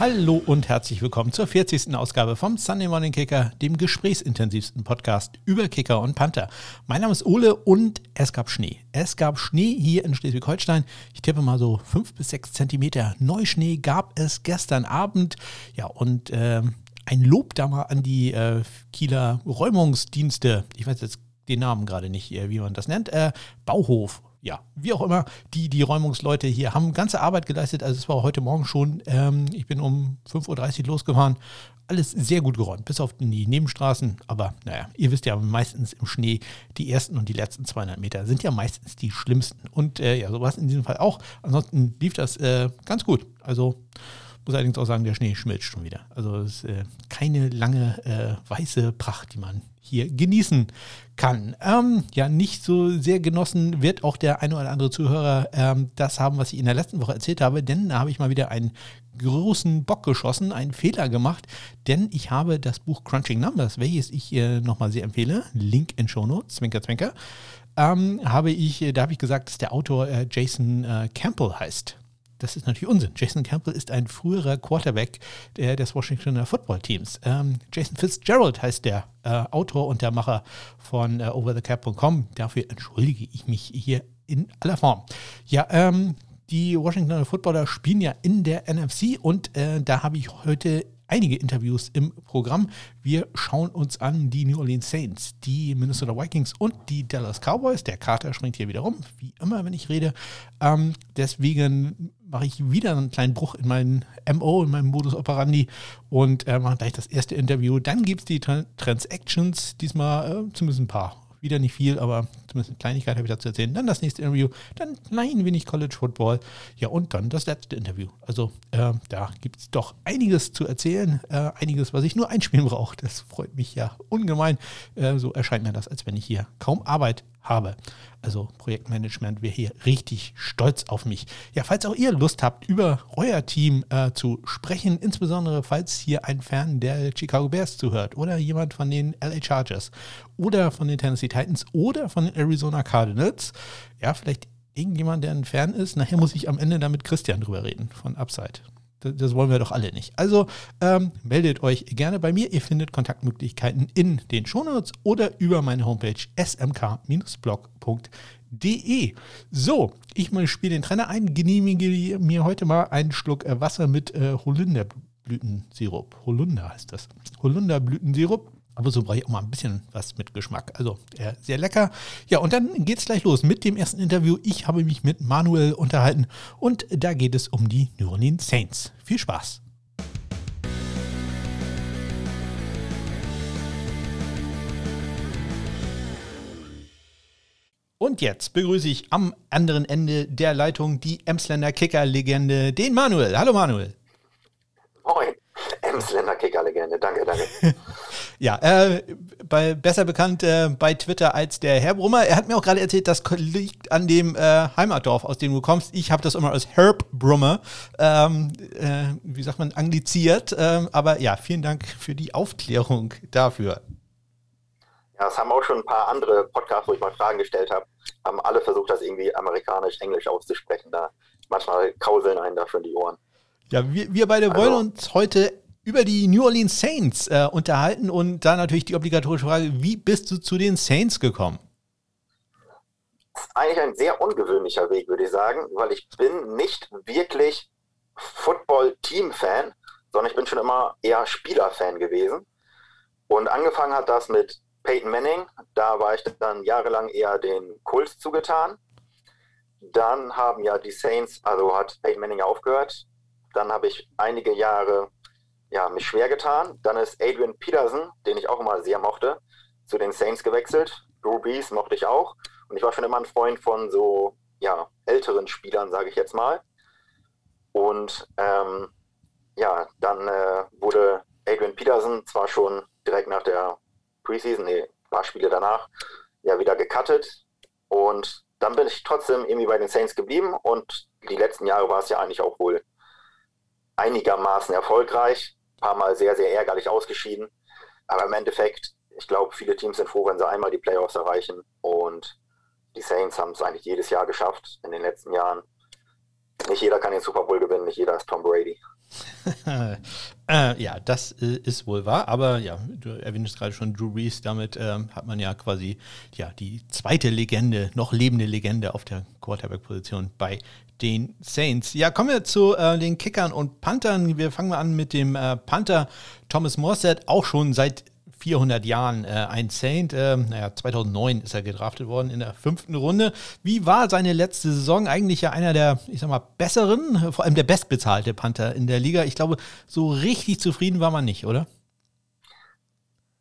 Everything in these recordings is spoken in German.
Hallo und herzlich willkommen zur 40. Ausgabe vom Sunday Morning Kicker, dem gesprächsintensivsten Podcast über Kicker und Panther. Mein Name ist Ole und es gab Schnee. Es gab Schnee hier in Schleswig-Holstein. Ich tippe mal so fünf bis sechs Zentimeter Neuschnee gab es gestern Abend. Ja, und äh, ein Lob da mal an die äh, Kieler Räumungsdienste. Ich weiß jetzt den Namen gerade nicht, äh, wie man das nennt. Äh, Bauhof ja, wie auch immer, die, die Räumungsleute hier haben ganze Arbeit geleistet. Also es war heute Morgen schon, ähm, ich bin um 5.30 Uhr losgefahren. Alles sehr gut geräumt, bis auf die Nebenstraßen. Aber naja, ihr wisst ja, meistens im Schnee, die ersten und die letzten 200 Meter sind ja meistens die schlimmsten. Und äh, ja, so war es in diesem Fall auch. Ansonsten lief das äh, ganz gut. Also muss allerdings auch sagen, der Schnee schmilzt schon wieder. Also es ist äh, keine lange äh, weiße Pracht, die man hier genießen kann. Ähm, ja, nicht so sehr genossen wird auch der eine oder andere Zuhörer ähm, das haben, was ich in der letzten Woche erzählt habe, denn da habe ich mal wieder einen großen Bock geschossen, einen Fehler gemacht, denn ich habe das Buch Crunching Numbers, welches ich äh, nochmal sehr empfehle, Link in Show Notes, Zwinker, Zwinker, ähm, habe ich, da habe ich gesagt, dass der Autor äh, Jason äh, Campbell heißt. Das ist natürlich Unsinn. Jason Campbell ist ein früherer Quarterback der, des Washingtoner Football Teams. Ähm, Jason Fitzgerald heißt der äh, Autor und der Macher von äh, OverTheCap.com. Dafür entschuldige ich mich hier in aller Form. Ja, ähm, die Washingtoner Footballer spielen ja in der NFC und äh, da habe ich heute einige Interviews im Programm. Wir schauen uns an die New Orleans Saints, die Minnesota Vikings und die Dallas Cowboys. Der Kater springt hier wieder rum, wie immer, wenn ich rede. Ähm, deswegen mache ich wieder einen kleinen Bruch in meinen MO, in meinem Modus operandi und äh, mache gleich das erste Interview. Dann gibt es die Transactions, diesmal äh, zumindest ein paar wieder nicht viel, aber zumindest eine Kleinigkeit habe ich dazu erzählen. Dann das nächste Interview, dann klein wenig College Football. Ja, und dann das letzte Interview. Also äh, da gibt es doch einiges zu erzählen, äh, einiges, was ich nur einspielen brauche. Das freut mich ja ungemein. Äh, so erscheint mir das, als wenn ich hier kaum Arbeit habe. Also Projektmanagement wäre hier richtig stolz auf mich. Ja, falls auch ihr Lust habt, über euer Team äh, zu sprechen, insbesondere falls hier ein Fan der Chicago Bears zuhört oder jemand von den LA Chargers oder von den Tennessee Titans oder von den Arizona Cardinals, ja, vielleicht irgendjemand, der ein Fan ist. Nachher muss ich am Ende damit Christian drüber reden von Upside. Das wollen wir doch alle nicht. Also ähm, meldet euch gerne bei mir. Ihr findet Kontaktmöglichkeiten in den Shownotes oder über meine Homepage smk-blog.de. So, ich spiele den Trainer ein, genehmige mir heute mal einen Schluck äh, Wasser mit äh, Holunderblütensirup. Holunder heißt das. Holunderblütensirup. Aber so brauche ich auch mal ein bisschen was mit Geschmack. Also äh, sehr lecker. Ja, und dann geht es gleich los mit dem ersten Interview. Ich habe mich mit Manuel unterhalten und da geht es um die New Orleans Saints. Viel Spaß. Und jetzt begrüße ich am anderen Ende der Leitung die Emsländer Kicker-Legende, den Manuel. Hallo Manuel. Moin, Emsländer Kicker-Legende. Danke, danke. Ja, äh, bei, besser bekannt äh, bei Twitter als der Herr Brummer. Er hat mir auch gerade erzählt, das liegt an dem äh, Heimatdorf, aus dem du kommst. Ich habe das immer als Herb Brummer, ähm, äh, wie sagt man, angliziert. Ähm, aber ja, vielen Dank für die Aufklärung dafür. Ja, es haben auch schon ein paar andere Podcasts, wo ich mal Fragen gestellt habe, haben alle versucht, das irgendwie amerikanisch, englisch auszusprechen. Da manchmal kauseln einen da schon die Ohren. Ja, wir, wir beide also, wollen uns heute über die New Orleans Saints äh, unterhalten und da natürlich die obligatorische Frage, wie bist du zu den Saints gekommen? Das ist eigentlich ein sehr ungewöhnlicher Weg, würde ich sagen, weil ich bin nicht wirklich Football-Team-Fan, sondern ich bin schon immer eher Spieler-Fan gewesen. Und angefangen hat das mit Peyton Manning. Da war ich dann jahrelang eher den Colts zugetan. Dann haben ja die Saints, also hat Peyton Manning aufgehört. Dann habe ich einige Jahre ja, mich schwer getan. Dann ist Adrian Peterson, den ich auch immer sehr mochte, zu den Saints gewechselt. Brees mochte ich auch. Und ich war schon immer ein Freund von so ja, älteren Spielern, sage ich jetzt mal. Und ähm, ja, dann äh, wurde Adrian Peterson zwar schon direkt nach der Preseason, nee, ein paar Spiele danach, ja wieder gecuttet. Und dann bin ich trotzdem irgendwie bei den Saints geblieben und die letzten Jahre war es ja eigentlich auch wohl einigermaßen erfolgreich. Paar Mal sehr, sehr ärgerlich ausgeschieden. Aber im Endeffekt, ich glaube, viele Teams sind froh, wenn sie einmal die Playoffs erreichen. Und die Saints haben es eigentlich jedes Jahr geschafft in den letzten Jahren. Nicht jeder kann den Super Bowl gewinnen, nicht jeder ist Tom Brady. äh, ja, das äh, ist wohl wahr, aber ja, du erwähntest gerade schon Drew Brees, damit ähm, hat man ja quasi ja, die zweite Legende, noch lebende Legende auf der Quarterback-Position bei den Saints. Ja, kommen wir zu äh, den Kickern und Panthern. Wir fangen mal an mit dem äh, Panther Thomas Morstead, auch schon seit 400 Jahren äh, ein Saint. Äh, naja, 2009 ist er gedraftet worden in der fünften Runde. Wie war seine letzte Saison? Eigentlich ja einer der, ich sag mal, besseren, vor allem der bestbezahlte Panther in der Liga. Ich glaube, so richtig zufrieden war man nicht, oder?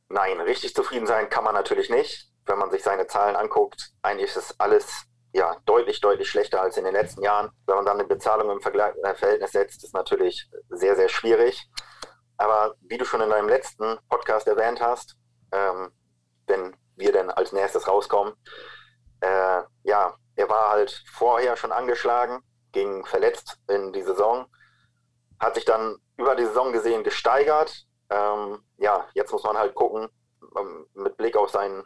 Nein, richtig zufrieden sein kann man natürlich nicht. Wenn man sich seine Zahlen anguckt, eigentlich ist alles ja, deutlich, deutlich schlechter als in den letzten Jahren. Wenn man dann eine Bezahlung im Vergleich, äh, Verhältnis setzt, ist natürlich sehr, sehr schwierig. Aber wie du schon in deinem letzten Podcast erwähnt hast, ähm, wenn wir denn als nächstes rauskommen, äh, ja, er war halt vorher schon angeschlagen, ging verletzt in die Saison, hat sich dann über die Saison gesehen gesteigert. Ähm, ja, jetzt muss man halt gucken, ähm, mit Blick auf seinen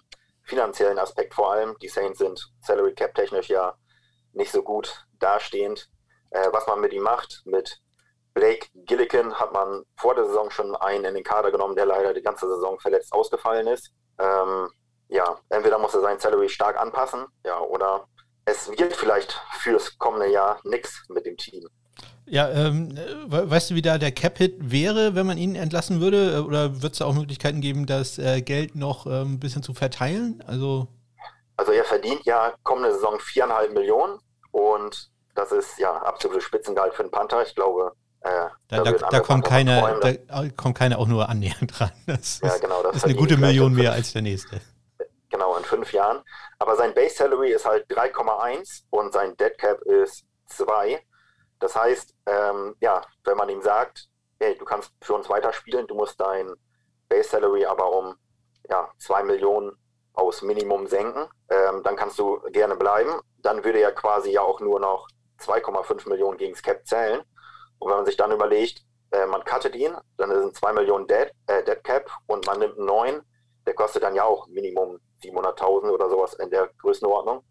finanziellen Aspekt vor allem. Die Saints sind Salary Cap technisch ja nicht so gut dastehend. Äh, was man mit ihm macht, mit Blake Gillikin hat man vor der Saison schon einen in den Kader genommen, der leider die ganze Saison verletzt ausgefallen ist. Ähm, ja, entweder muss er sein Salary stark anpassen, ja, oder es wird vielleicht fürs kommende Jahr nichts mit dem Team. Ja, ähm, weißt du, wie da der Cap-Hit wäre, wenn man ihn entlassen würde? Oder wird es da auch Möglichkeiten geben, das äh, Geld noch äh, ein bisschen zu verteilen? Also, also er verdient ja kommende Saison viereinhalb Millionen und das ist ja absolutes Spitzengehalt für einen Panther. Ich glaube, äh, da, da, da kommt keiner, da kommt keiner auch nur annähernd dran. Das ja, genau, das ist eine gute Million mehr als der nächste. Genau, in fünf Jahren. Aber sein Base Salary ist halt 3,1 und sein Dead Cap ist 2. Das heißt, ähm, ja, wenn man ihm sagt, hey, du kannst für uns weiterspielen, du musst dein Base Salary aber um ja, 2 Millionen aus Minimum senken, ähm, dann kannst du gerne bleiben. Dann würde er quasi ja auch nur noch 2,5 Millionen gegen das Cap zählen. Und wenn man sich dann überlegt, äh, man cuttet ihn, dann sind 2 Millionen Dead, äh, Dead Cap und man nimmt einen neuen, der kostet dann ja auch Minimum 700.000 oder sowas in der Größenordnung.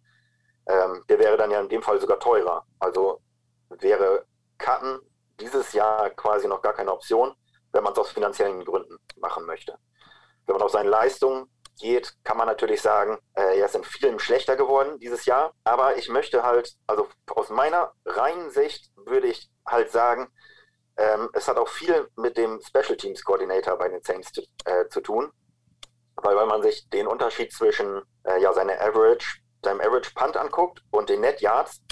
Ähm, der wäre dann ja in dem Fall sogar teurer. Also wäre Cutten dieses Jahr quasi noch gar keine Option, wenn man es aus finanziellen Gründen machen möchte. Wenn man auf seine Leistung geht, kann man natürlich sagen, äh, er ist in vielen schlechter geworden dieses Jahr. Aber ich möchte halt, also aus meiner reinen Sicht würde ich halt sagen, ähm, es hat auch viel mit dem Special Teams Coordinator bei den Saints zu, äh, zu tun. Weil wenn man sich den Unterschied zwischen äh, ja, seine Average, seinem Average Punt anguckt und den Net Yards,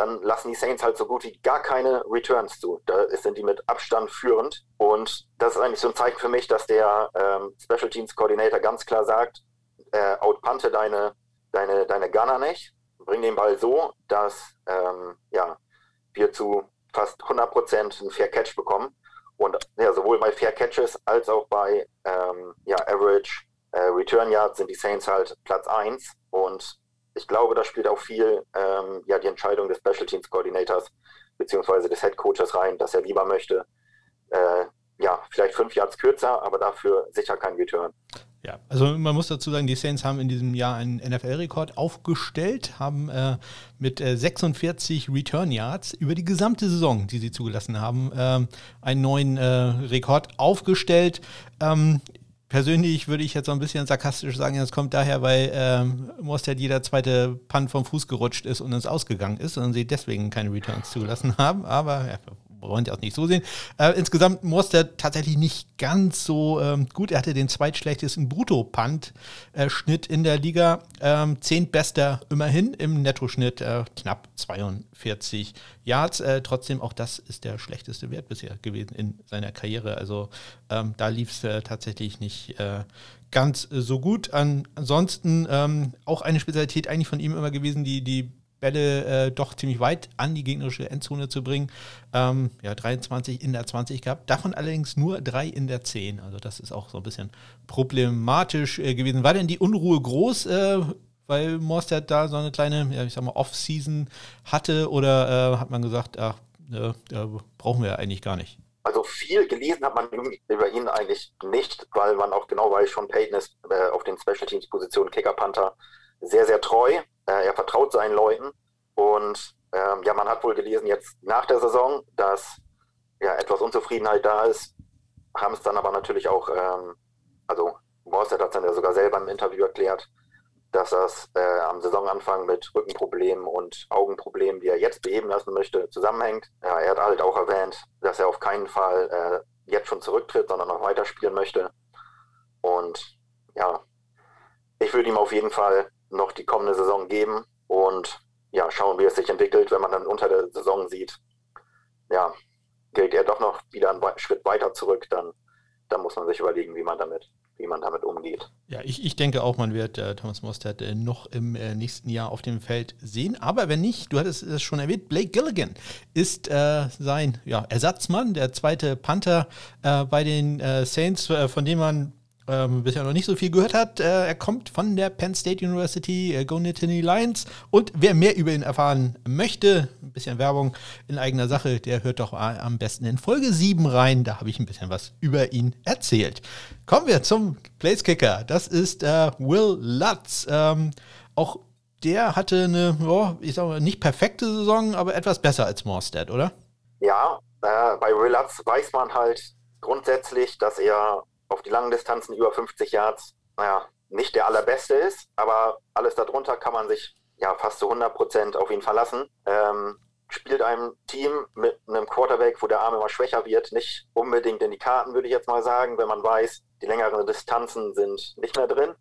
dann lassen die Saints halt so gut wie gar keine Returns zu. Da sind die mit Abstand führend. Und das ist eigentlich so ein Zeichen für mich, dass der ähm, Special Teams Coordinator ganz klar sagt, äh, outpunte deine, deine, deine Gunner nicht, bring den Ball so, dass ähm, ja, wir zu fast 100% einen Fair Catch bekommen. Und ja, sowohl bei Fair Catches als auch bei ähm, ja, Average äh, Return Yards sind die Saints halt Platz 1. Und ich glaube, da spielt auch viel ähm, ja, die Entscheidung des Special Teams Coordinators beziehungsweise des Head Coaches rein, dass er lieber möchte, äh, ja, vielleicht fünf Yards kürzer, aber dafür sicher kein Return. Ja, also man muss dazu sagen, die Saints haben in diesem Jahr einen NFL-Rekord aufgestellt, haben äh, mit äh, 46 Return Yards über die gesamte Saison, die sie zugelassen haben, äh, einen neuen äh, Rekord aufgestellt. Ähm, persönlich würde ich jetzt so ein bisschen sarkastisch sagen, das kommt daher, weil ähm, Mostert jeder zweite Punt vom Fuß gerutscht ist und uns ausgegangen ist und sie deswegen keine Returns zugelassen haben. Aber ja, wollen Sie auch nicht so sehen. Äh, insgesamt Mostert tatsächlich nicht ganz so ähm, gut. Er hatte den zweitschlechtesten Brutto-Punt-Schnitt äh, in der Liga. Ähm, zehntbester immerhin im Nettoschnitt, äh, knapp 42 Yards. Äh, trotzdem, auch das ist der schlechteste Wert bisher gewesen in seiner Karriere. Also ähm, da lief es äh, tatsächlich nicht äh, ganz so gut. An, ansonsten ähm, auch eine Spezialität eigentlich von ihm immer gewesen, die, die Bälle äh, doch ziemlich weit an die gegnerische Endzone zu bringen. Ähm, ja, 23 in der 20 gehabt, davon allerdings nur drei in der 10. Also das ist auch so ein bisschen problematisch äh, gewesen. War denn die Unruhe groß, äh, weil Morstead da so eine kleine, ja, ich sag mal, Off-Season hatte oder äh, hat man gesagt, ach, ne, brauchen wir eigentlich gar nicht? Also viel gelesen hat man über ihn eigentlich nicht, weil man auch genau weiß, Sean Payton ist äh, auf den Special Teams Positionen Kicker Panther sehr, sehr treu. Äh, er vertraut seinen Leuten und ähm, ja, man hat wohl gelesen jetzt nach der Saison, dass ja, etwas Unzufriedenheit da ist, haben es dann aber natürlich auch, ähm, also Morstead hat es dann ja sogar selber im Interview erklärt, dass das äh, am Saisonanfang mit Rückenproblemen und Augenproblemen, die er jetzt beheben lassen möchte, zusammenhängt. Ja, er hat halt auch erwähnt, dass er auf keinen Fall äh, jetzt schon zurücktritt, sondern noch weiterspielen möchte. Und ja, ich würde ihm auf jeden Fall noch die kommende Saison geben und ja, schauen, wie es sich entwickelt, wenn man dann unter der Saison sieht, ja, geht er doch noch wieder einen Schritt weiter zurück, dann, dann muss man sich überlegen, wie man damit wie man damit umgeht. Ja, ich, ich denke auch, man wird äh, Thomas Mostert äh, noch im äh, nächsten Jahr auf dem Feld sehen. Aber wenn nicht, du hattest es schon erwähnt, Blake Gilligan ist äh, sein ja, Ersatzmann, der zweite Panther äh, bei den äh, Saints, von dem man ähm, bisher noch nicht so viel gehört hat. Äh, er kommt von der Penn State University, äh, Go Nittany Lions. Und wer mehr über ihn erfahren möchte, ein bisschen Werbung in eigener Sache, der hört doch am besten in Folge 7 rein. Da habe ich ein bisschen was über ihn erzählt. Kommen wir zum Placekicker. Das ist äh, Will Lutz. Ähm, auch der hatte eine, oh, ich sage mal, nicht perfekte Saison, aber etwas besser als Morstead, oder? Ja, äh, bei Will Lutz weiß man halt grundsätzlich, dass er auf die langen Distanzen über 50 Yards, naja, nicht der allerbeste ist, aber alles darunter kann man sich ja fast zu 100 Prozent auf ihn verlassen. Ähm, spielt einem Team mit einem Quarterback, wo der Arm immer schwächer wird, nicht unbedingt in die Karten, würde ich jetzt mal sagen, wenn man weiß, die längeren Distanzen sind nicht mehr drin.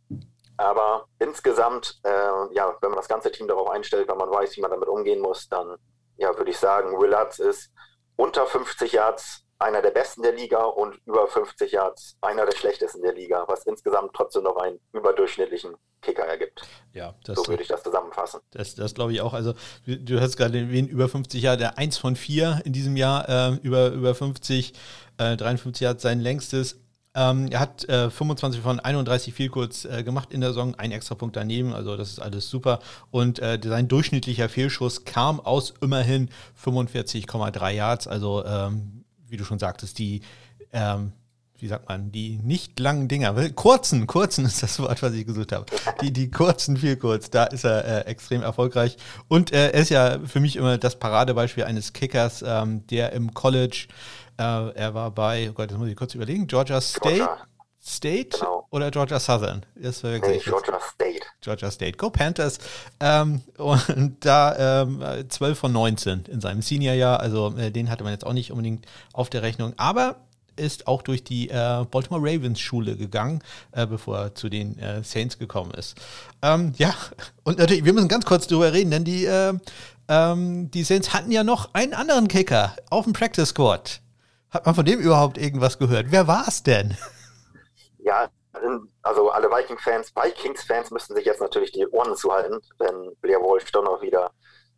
Aber insgesamt, äh, ja, wenn man das ganze Team darauf einstellt, wenn man weiß, wie man damit umgehen muss, dann ja, würde ich sagen, Willards ist unter 50 Yards einer der besten der Liga und über 50 Yards einer der schlechtesten der Liga, was insgesamt trotzdem noch einen überdurchschnittlichen Kicker ergibt. Ja, das, so würde ich das zusammenfassen. Das, das glaube ich auch. Also du hast gerade erwähnt, über 50 Jahre, der 1 von 4 in diesem Jahr, äh, über, über 50, äh, 53 Yards sein längstes. Ähm, er hat äh, 25 von 31 viel kurz äh, gemacht in der Saison, ein extra Punkt daneben, also das ist alles super. Und äh, sein durchschnittlicher Fehlschuss kam aus immerhin 45,3 Yards, also ähm, wie du schon sagtest, die, ähm, wie sagt man, die nicht langen Dinger, kurzen, kurzen ist das Wort, was ich gesucht habe. Die, die kurzen, viel kurz, da ist er äh, extrem erfolgreich. Und äh, er ist ja für mich immer das Paradebeispiel eines Kickers, ähm, der im College, äh, er war bei, oh Gott, das muss ich kurz überlegen, Georgia State. Georgia. State genau. oder Georgia Southern? Das war nee, Georgia State. Georgia State. Go Panthers. Ähm, und da ähm, 12 von 19 in seinem Seniorjahr. Also äh, den hatte man jetzt auch nicht unbedingt auf der Rechnung. Aber ist auch durch die äh, Baltimore Ravens Schule gegangen, äh, bevor er zu den äh, Saints gekommen ist. Ähm, ja, und natürlich, wir müssen ganz kurz drüber reden, denn die, äh, ähm, die Saints hatten ja noch einen anderen Kicker auf dem Practice Squad. Hat man von dem überhaupt irgendwas gehört? Wer war es denn? ja, also alle Viking-Fans, Vikings-Fans müssten sich jetzt natürlich die Ohren zuhalten, wenn Blair Walsh doch noch wieder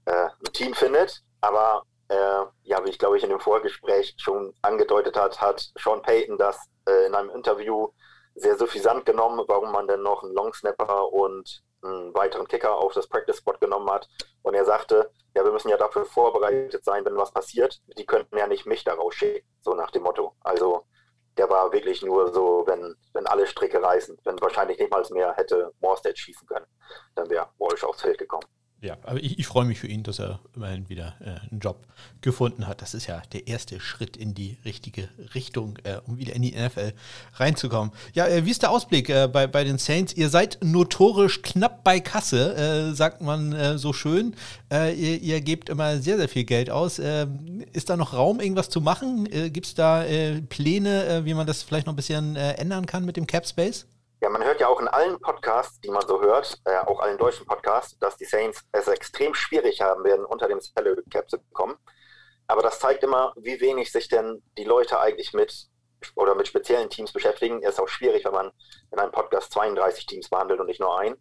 äh, ein Team findet. Aber äh, ja, wie ich glaube ich in dem Vorgespräch schon angedeutet hat, hat Sean Payton das äh, in einem Interview sehr suffisant genommen, warum man denn noch einen Longsnapper und einen weiteren Kicker auf das Practice Spot genommen hat. Und er sagte, ja, wir müssen ja dafür vorbereitet sein, wenn was passiert. Die könnten ja nicht mich da rausschicken, so nach dem Motto. Also der war wirklich nur so, wenn, wenn alle Stricke reißen, wenn wahrscheinlich nicht mal mehr hätte Morstead schießen können, dann wäre Walsh aufs Feld gekommen. Ja, aber ich, ich freue mich für ihn, dass er immerhin wieder äh, einen Job gefunden hat. Das ist ja der erste Schritt in die richtige Richtung, äh, um wieder in die NFL reinzukommen. Ja, äh, wie ist der Ausblick äh, bei, bei den Saints? Ihr seid notorisch knapp bei Kasse, äh, sagt man äh, so schön. Ihr, ihr, gebt immer sehr, sehr viel Geld aus. ist da noch Raum, irgendwas zu machen? Gibt es da Pläne, wie man das vielleicht noch ein bisschen ändern kann mit dem Cap Space? Ja, man hört ja auch in allen Podcasts, die man so hört, äh, auch allen deutschen Podcasts, dass die Saints es extrem schwierig haben werden, unter dem Salary Cap zu kommen. Aber das zeigt immer, wie wenig sich denn die Leute eigentlich mit oder mit speziellen Teams beschäftigen. Es ist auch schwierig, wenn man in einem Podcast 32 Teams behandelt und nicht nur ein.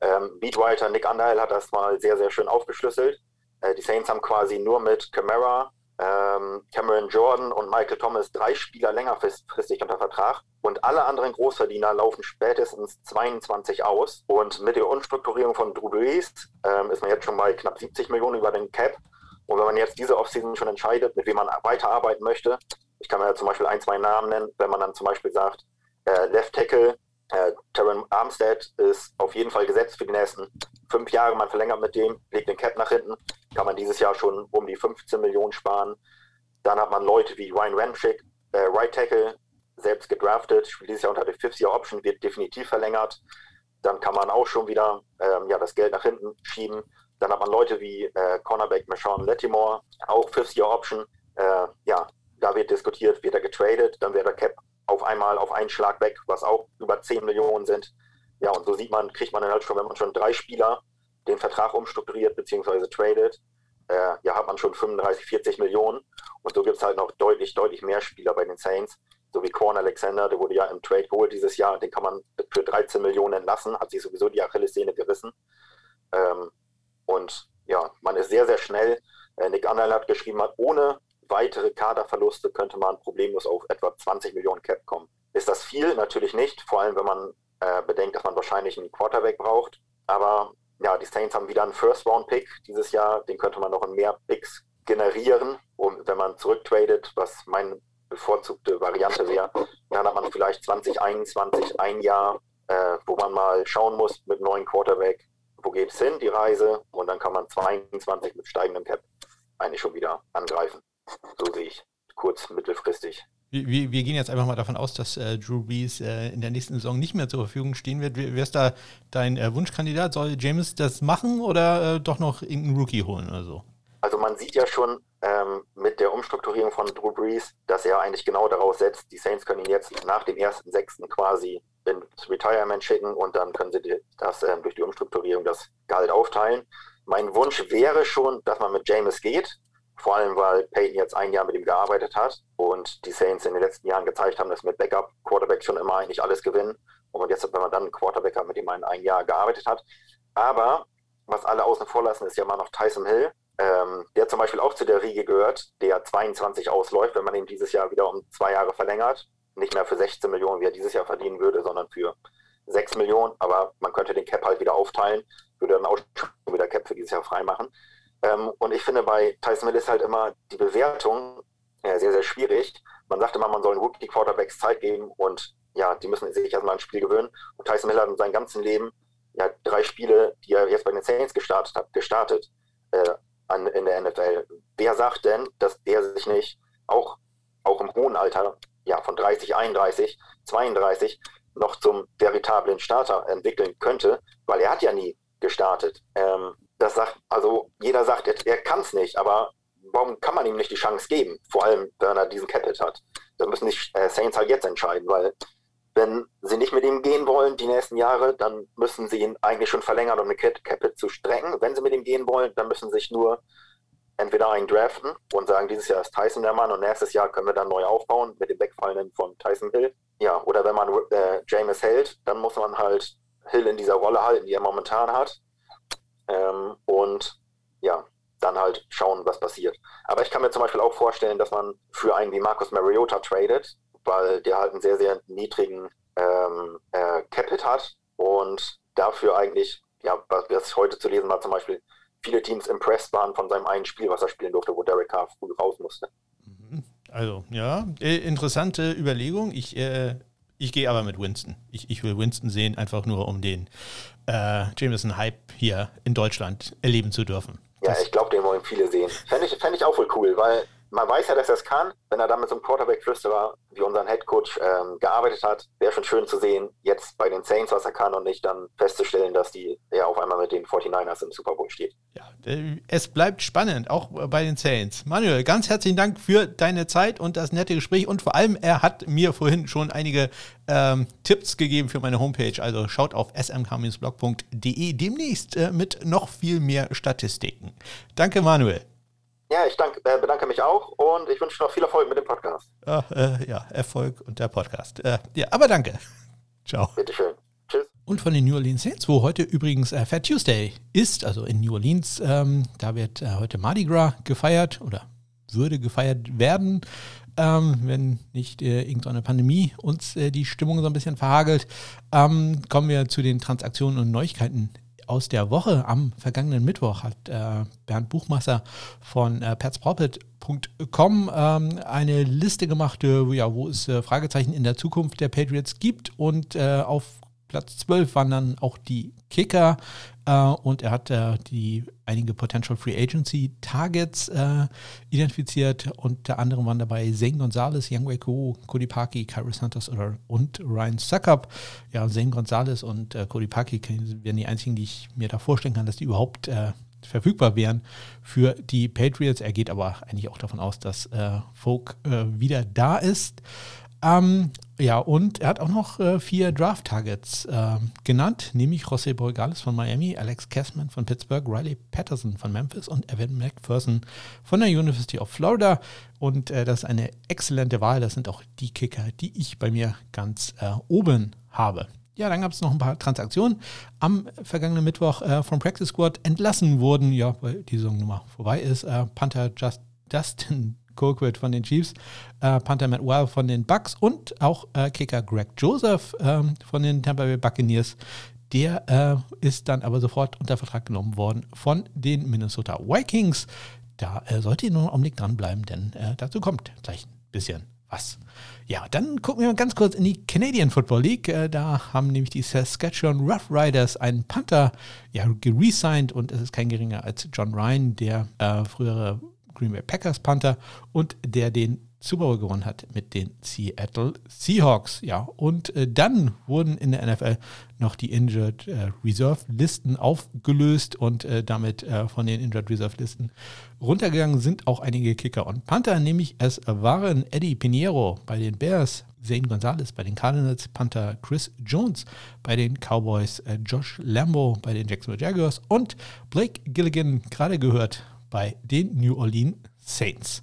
Ähm, Beatwriter Nick Underhill hat das mal sehr, sehr schön aufgeschlüsselt. Äh, die Saints haben quasi nur mit Camara, Cameron Jordan und Michael Thomas drei Spieler längerfristig unter Vertrag und alle anderen Großverdiener laufen spätestens 22 aus. Und mit der Umstrukturierung von Drew Brees ähm, ist man jetzt schon bei knapp 70 Millionen über den Cap. Und wenn man jetzt diese Offseason schon entscheidet, mit wem man weiterarbeiten möchte, ich kann mir ja zum Beispiel ein, zwei Namen nennen, wenn man dann zum Beispiel sagt, äh, Left Tackle, äh, Terran Armstead ist auf jeden Fall gesetzt für die nächsten fünf Jahre. Man verlängert mit dem, legt den Cap nach hinten, kann man dieses Jahr schon um die 15 Millionen sparen. Dann hat man Leute wie Ryan Ramchick, äh, Right Tackle, selbst gedraftet, spielt dieses Jahr unter der Fifth-Year-Option, wird definitiv verlängert. Dann kann man auch schon wieder ähm, ja, das Geld nach hinten schieben. Dann hat man Leute wie äh, Cornerback Marshawn Lattimore, auch Fifth-Year-Option. Äh, ja, da wird diskutiert, wird er getradet, dann wird der Cap auf einmal auf einen Schlag weg, was auch über 10 Millionen sind. Ja, und so sieht man, kriegt man dann halt schon, wenn man schon drei Spieler den Vertrag umstrukturiert bzw. tradet, äh, ja, hat man schon 35, 40 Millionen. Und so gibt es halt noch deutlich, deutlich mehr Spieler bei den Saints. So wie Quan Alexander, der wurde ja im Trade geholt dieses Jahr, den kann man für 13 Millionen entlassen, hat sich sowieso die Achillessehne gerissen. Ähm, und ja, man ist sehr, sehr schnell. Äh, Nick Anderl hat geschrieben, hat, ohne weitere Kaderverluste könnte man problemlos auf etwa 20 Millionen Cap kommen. Ist das viel? Natürlich nicht, vor allem wenn man äh, bedenkt, dass man wahrscheinlich einen Quarterback braucht. Aber ja, die Saints haben wieder einen First-Round-Pick dieses Jahr, den könnte man noch in mehr Picks generieren, und wenn man zurücktradet, was meine bevorzugte Variante wäre, dann hat man vielleicht 2021 ein Jahr, äh, wo man mal schauen muss mit neuen Quarterback, wo geht es hin, die Reise, und dann kann man 22 mit steigendem Cap eigentlich schon wieder angreifen. So sehe ich kurz, mittelfristig. Wir, wir, gehen jetzt einfach mal davon aus, dass äh, Drew Brees äh, in der nächsten Saison nicht mehr zur Verfügung stehen wird. Wer ist da dein äh, Wunschkandidat? Soll James das machen oder äh, doch noch irgendeinen Rookie holen oder so? Also man sieht ja schon ähm, mit der Umstrukturierung von Drew Brees, dass er eigentlich genau daraus setzt, die Saints können ihn jetzt nach dem ersten Sechsten quasi ins Retirement schicken und dann können sie das ähm, durch die Umstrukturierung das Gehalt aufteilen. Mein Wunsch wäre schon, dass man mit James geht, vor allem, weil Peyton jetzt ein Jahr mit ihm gearbeitet hat und die Saints in den letzten Jahren gezeigt haben, dass mit Backup Quarterback schon immer eigentlich alles gewinnen. Und jetzt, wenn man dann einen Quarterback hat, mit dem man ein Jahr gearbeitet hat. Aber was alle außen vor lassen, ist ja mal noch Tyson Hill, ähm, der zum Beispiel auch zu der Riege gehört, der 22 ausläuft, wenn man ihn dieses Jahr wieder um zwei Jahre verlängert. Nicht mehr für 16 Millionen, wie er dieses Jahr verdienen würde, sondern für 6 Millionen. Aber man könnte den Cap halt wieder aufteilen, würde dann auch schon wieder Cap für dieses Jahr freimachen. Ähm, und ich finde bei Tyson Hill ist halt immer die Bewertung ja, sehr, sehr schwierig. Man sagt immer, man soll Rookie Quarterbacks Zeit geben und ja, die müssen sich erstmal ein Spiel gewöhnen. Und Tyson Hill hat in seinem ganzen Leben ja drei Spiele, die er jetzt bei den Saints gestartet hat, gestartet äh, an, in der NFL. Wer sagt denn, dass er sich nicht auch, auch im hohen Alter, ja, von 30, 31, 32 noch zum veritablen Starter entwickeln könnte, weil er hat ja nie gestartet. Ähm, das sagt, also jeder sagt, er, er kann es nicht, aber warum kann man ihm nicht die Chance geben? Vor allem, wenn er diesen Capit hat. Da müssen die äh, Saints halt jetzt entscheiden, weil wenn sie nicht mit ihm gehen wollen die nächsten Jahre, dann müssen sie ihn eigentlich schon verlängern, um eine Capit zu strengen. Wenn sie mit ihm gehen wollen, dann müssen sie sich nur entweder einen draften und sagen, dieses Jahr ist Tyson der Mann und nächstes Jahr können wir dann neu aufbauen mit dem Wegfallen von Tyson Hill. Ja, oder wenn man äh, James hält, dann muss man halt Hill in dieser Rolle halten, die er momentan hat. Ähm, und ja, dann halt schauen, was passiert. Aber ich kann mir zum Beispiel auch vorstellen, dass man für einen wie Marcus Mariota tradet, weil der halt einen sehr, sehr niedrigen ähm, äh, Capit hat und dafür eigentlich, ja, was, was heute zu lesen war, zum Beispiel viele Teams impressed waren von seinem einen Spiel, was er spielen durfte, wo Derek Carr früh raus musste. Also, ja, interessante Überlegung. Ich, äh, ich gehe aber mit Winston. Ich, ich will Winston sehen, einfach nur um den äh, Jameson-Hype hier in Deutschland erleben zu dürfen. Ja, ich glaube, den wollen viele sehen. Fände ich, fänd ich auch wohl cool, weil man weiß ja, dass er es kann. Wenn er dann mit so einem Quarterback-Flüsterer wie unseren Headcoach ähm, gearbeitet hat, wäre schon schön zu sehen, jetzt bei den Saints, was er kann und nicht dann festzustellen, dass die ja auf einmal mit den 49ers im Super Bowl steht. Ja, äh, es bleibt spannend, auch bei den Saints. Manuel, ganz herzlichen Dank für deine Zeit und das nette Gespräch und vor allem, er hat mir vorhin schon einige ähm, Tipps gegeben für meine Homepage. Also schaut auf smk-blog.de demnächst äh, mit noch viel mehr Statistiken. Danke, Manuel. Ja, ich danke, äh, bedanke mich auch und ich wünsche noch viel Erfolg mit dem Podcast. Ach, äh, ja, Erfolg und der Podcast. Äh, ja, aber danke. Ciao. Bitteschön. Tschüss. Und von den New Orleans Saints, wo heute übrigens äh, Fat Tuesday ist, also in New Orleans, ähm, da wird äh, heute Mardi Gras gefeiert oder würde gefeiert werden, ähm, wenn nicht äh, irgendeine Pandemie uns äh, die Stimmung so ein bisschen verhagelt. Ähm, kommen wir zu den Transaktionen und Neuigkeiten aus der Woche am vergangenen Mittwoch hat äh, Bernd Buchmasser von äh, PatsProppet.com ähm, eine Liste gemacht, äh, ja, wo es äh, Fragezeichen in der Zukunft der Patriots gibt. Und äh, auf Platz 12 waren dann auch die Kicker und er hat äh, die einige Potential Free Agency Targets äh, identifiziert. Unter anderem waren dabei Zane Gonzalez, Young Wei Ko, Cody Parkey, Kyrie Santos oder, und Ryan Suckup. Ja, Zane Gonzalez und äh, Cody Parkey wären die einzigen, die ich mir da vorstellen kann, dass die überhaupt äh, verfügbar wären für die Patriots. Er geht aber eigentlich auch davon aus, dass äh, Folk äh, wieder da ist. Ähm, ja, und er hat auch noch äh, vier Draft-Targets äh, genannt, nämlich José Borregales von Miami, Alex Kessman von Pittsburgh, Riley Patterson von Memphis und Evan McPherson von der University of Florida. Und äh, das ist eine exzellente Wahl. Das sind auch die Kicker, die ich bei mir ganz äh, oben habe. Ja, dann gab es noch ein paar Transaktionen. Am vergangenen Mittwoch äh, vom Practice Squad entlassen wurden, ja, weil die Saison Nummer vorbei ist, äh, Panther Just, Dustin Colquitt von den Chiefs, äh, Panther Matt Well von den Bucks und auch äh, Kicker Greg Joseph ähm, von den Tampa Bay Buccaneers. Der äh, ist dann aber sofort unter Vertrag genommen worden von den Minnesota Vikings. Da äh, sollte ihr nur einen Augenblick dranbleiben, denn äh, dazu kommt gleich ein bisschen was. Ja, dann gucken wir mal ganz kurz in die Canadian Football League. Äh, da haben nämlich die Saskatchewan Rough Riders einen Panther ja, geresigned und es ist kein geringer als John Ryan, der äh, frühere Green Bay Packers Panther und der den Super Bowl gewonnen hat mit den Seattle Seahawks. Ja, und äh, dann wurden in der NFL noch die Injured äh, Reserve Listen aufgelöst und äh, damit äh, von den Injured Reserve Listen runtergegangen sind auch einige Kicker und Panther, nämlich es waren Eddie Pinheiro bei den Bears, Zane Gonzalez bei den Cardinals, Panther Chris Jones bei den Cowboys, äh, Josh Lambo bei den Jacksonville Jaguars und Blake Gilligan, gerade gehört, bei den New Orleans Saints.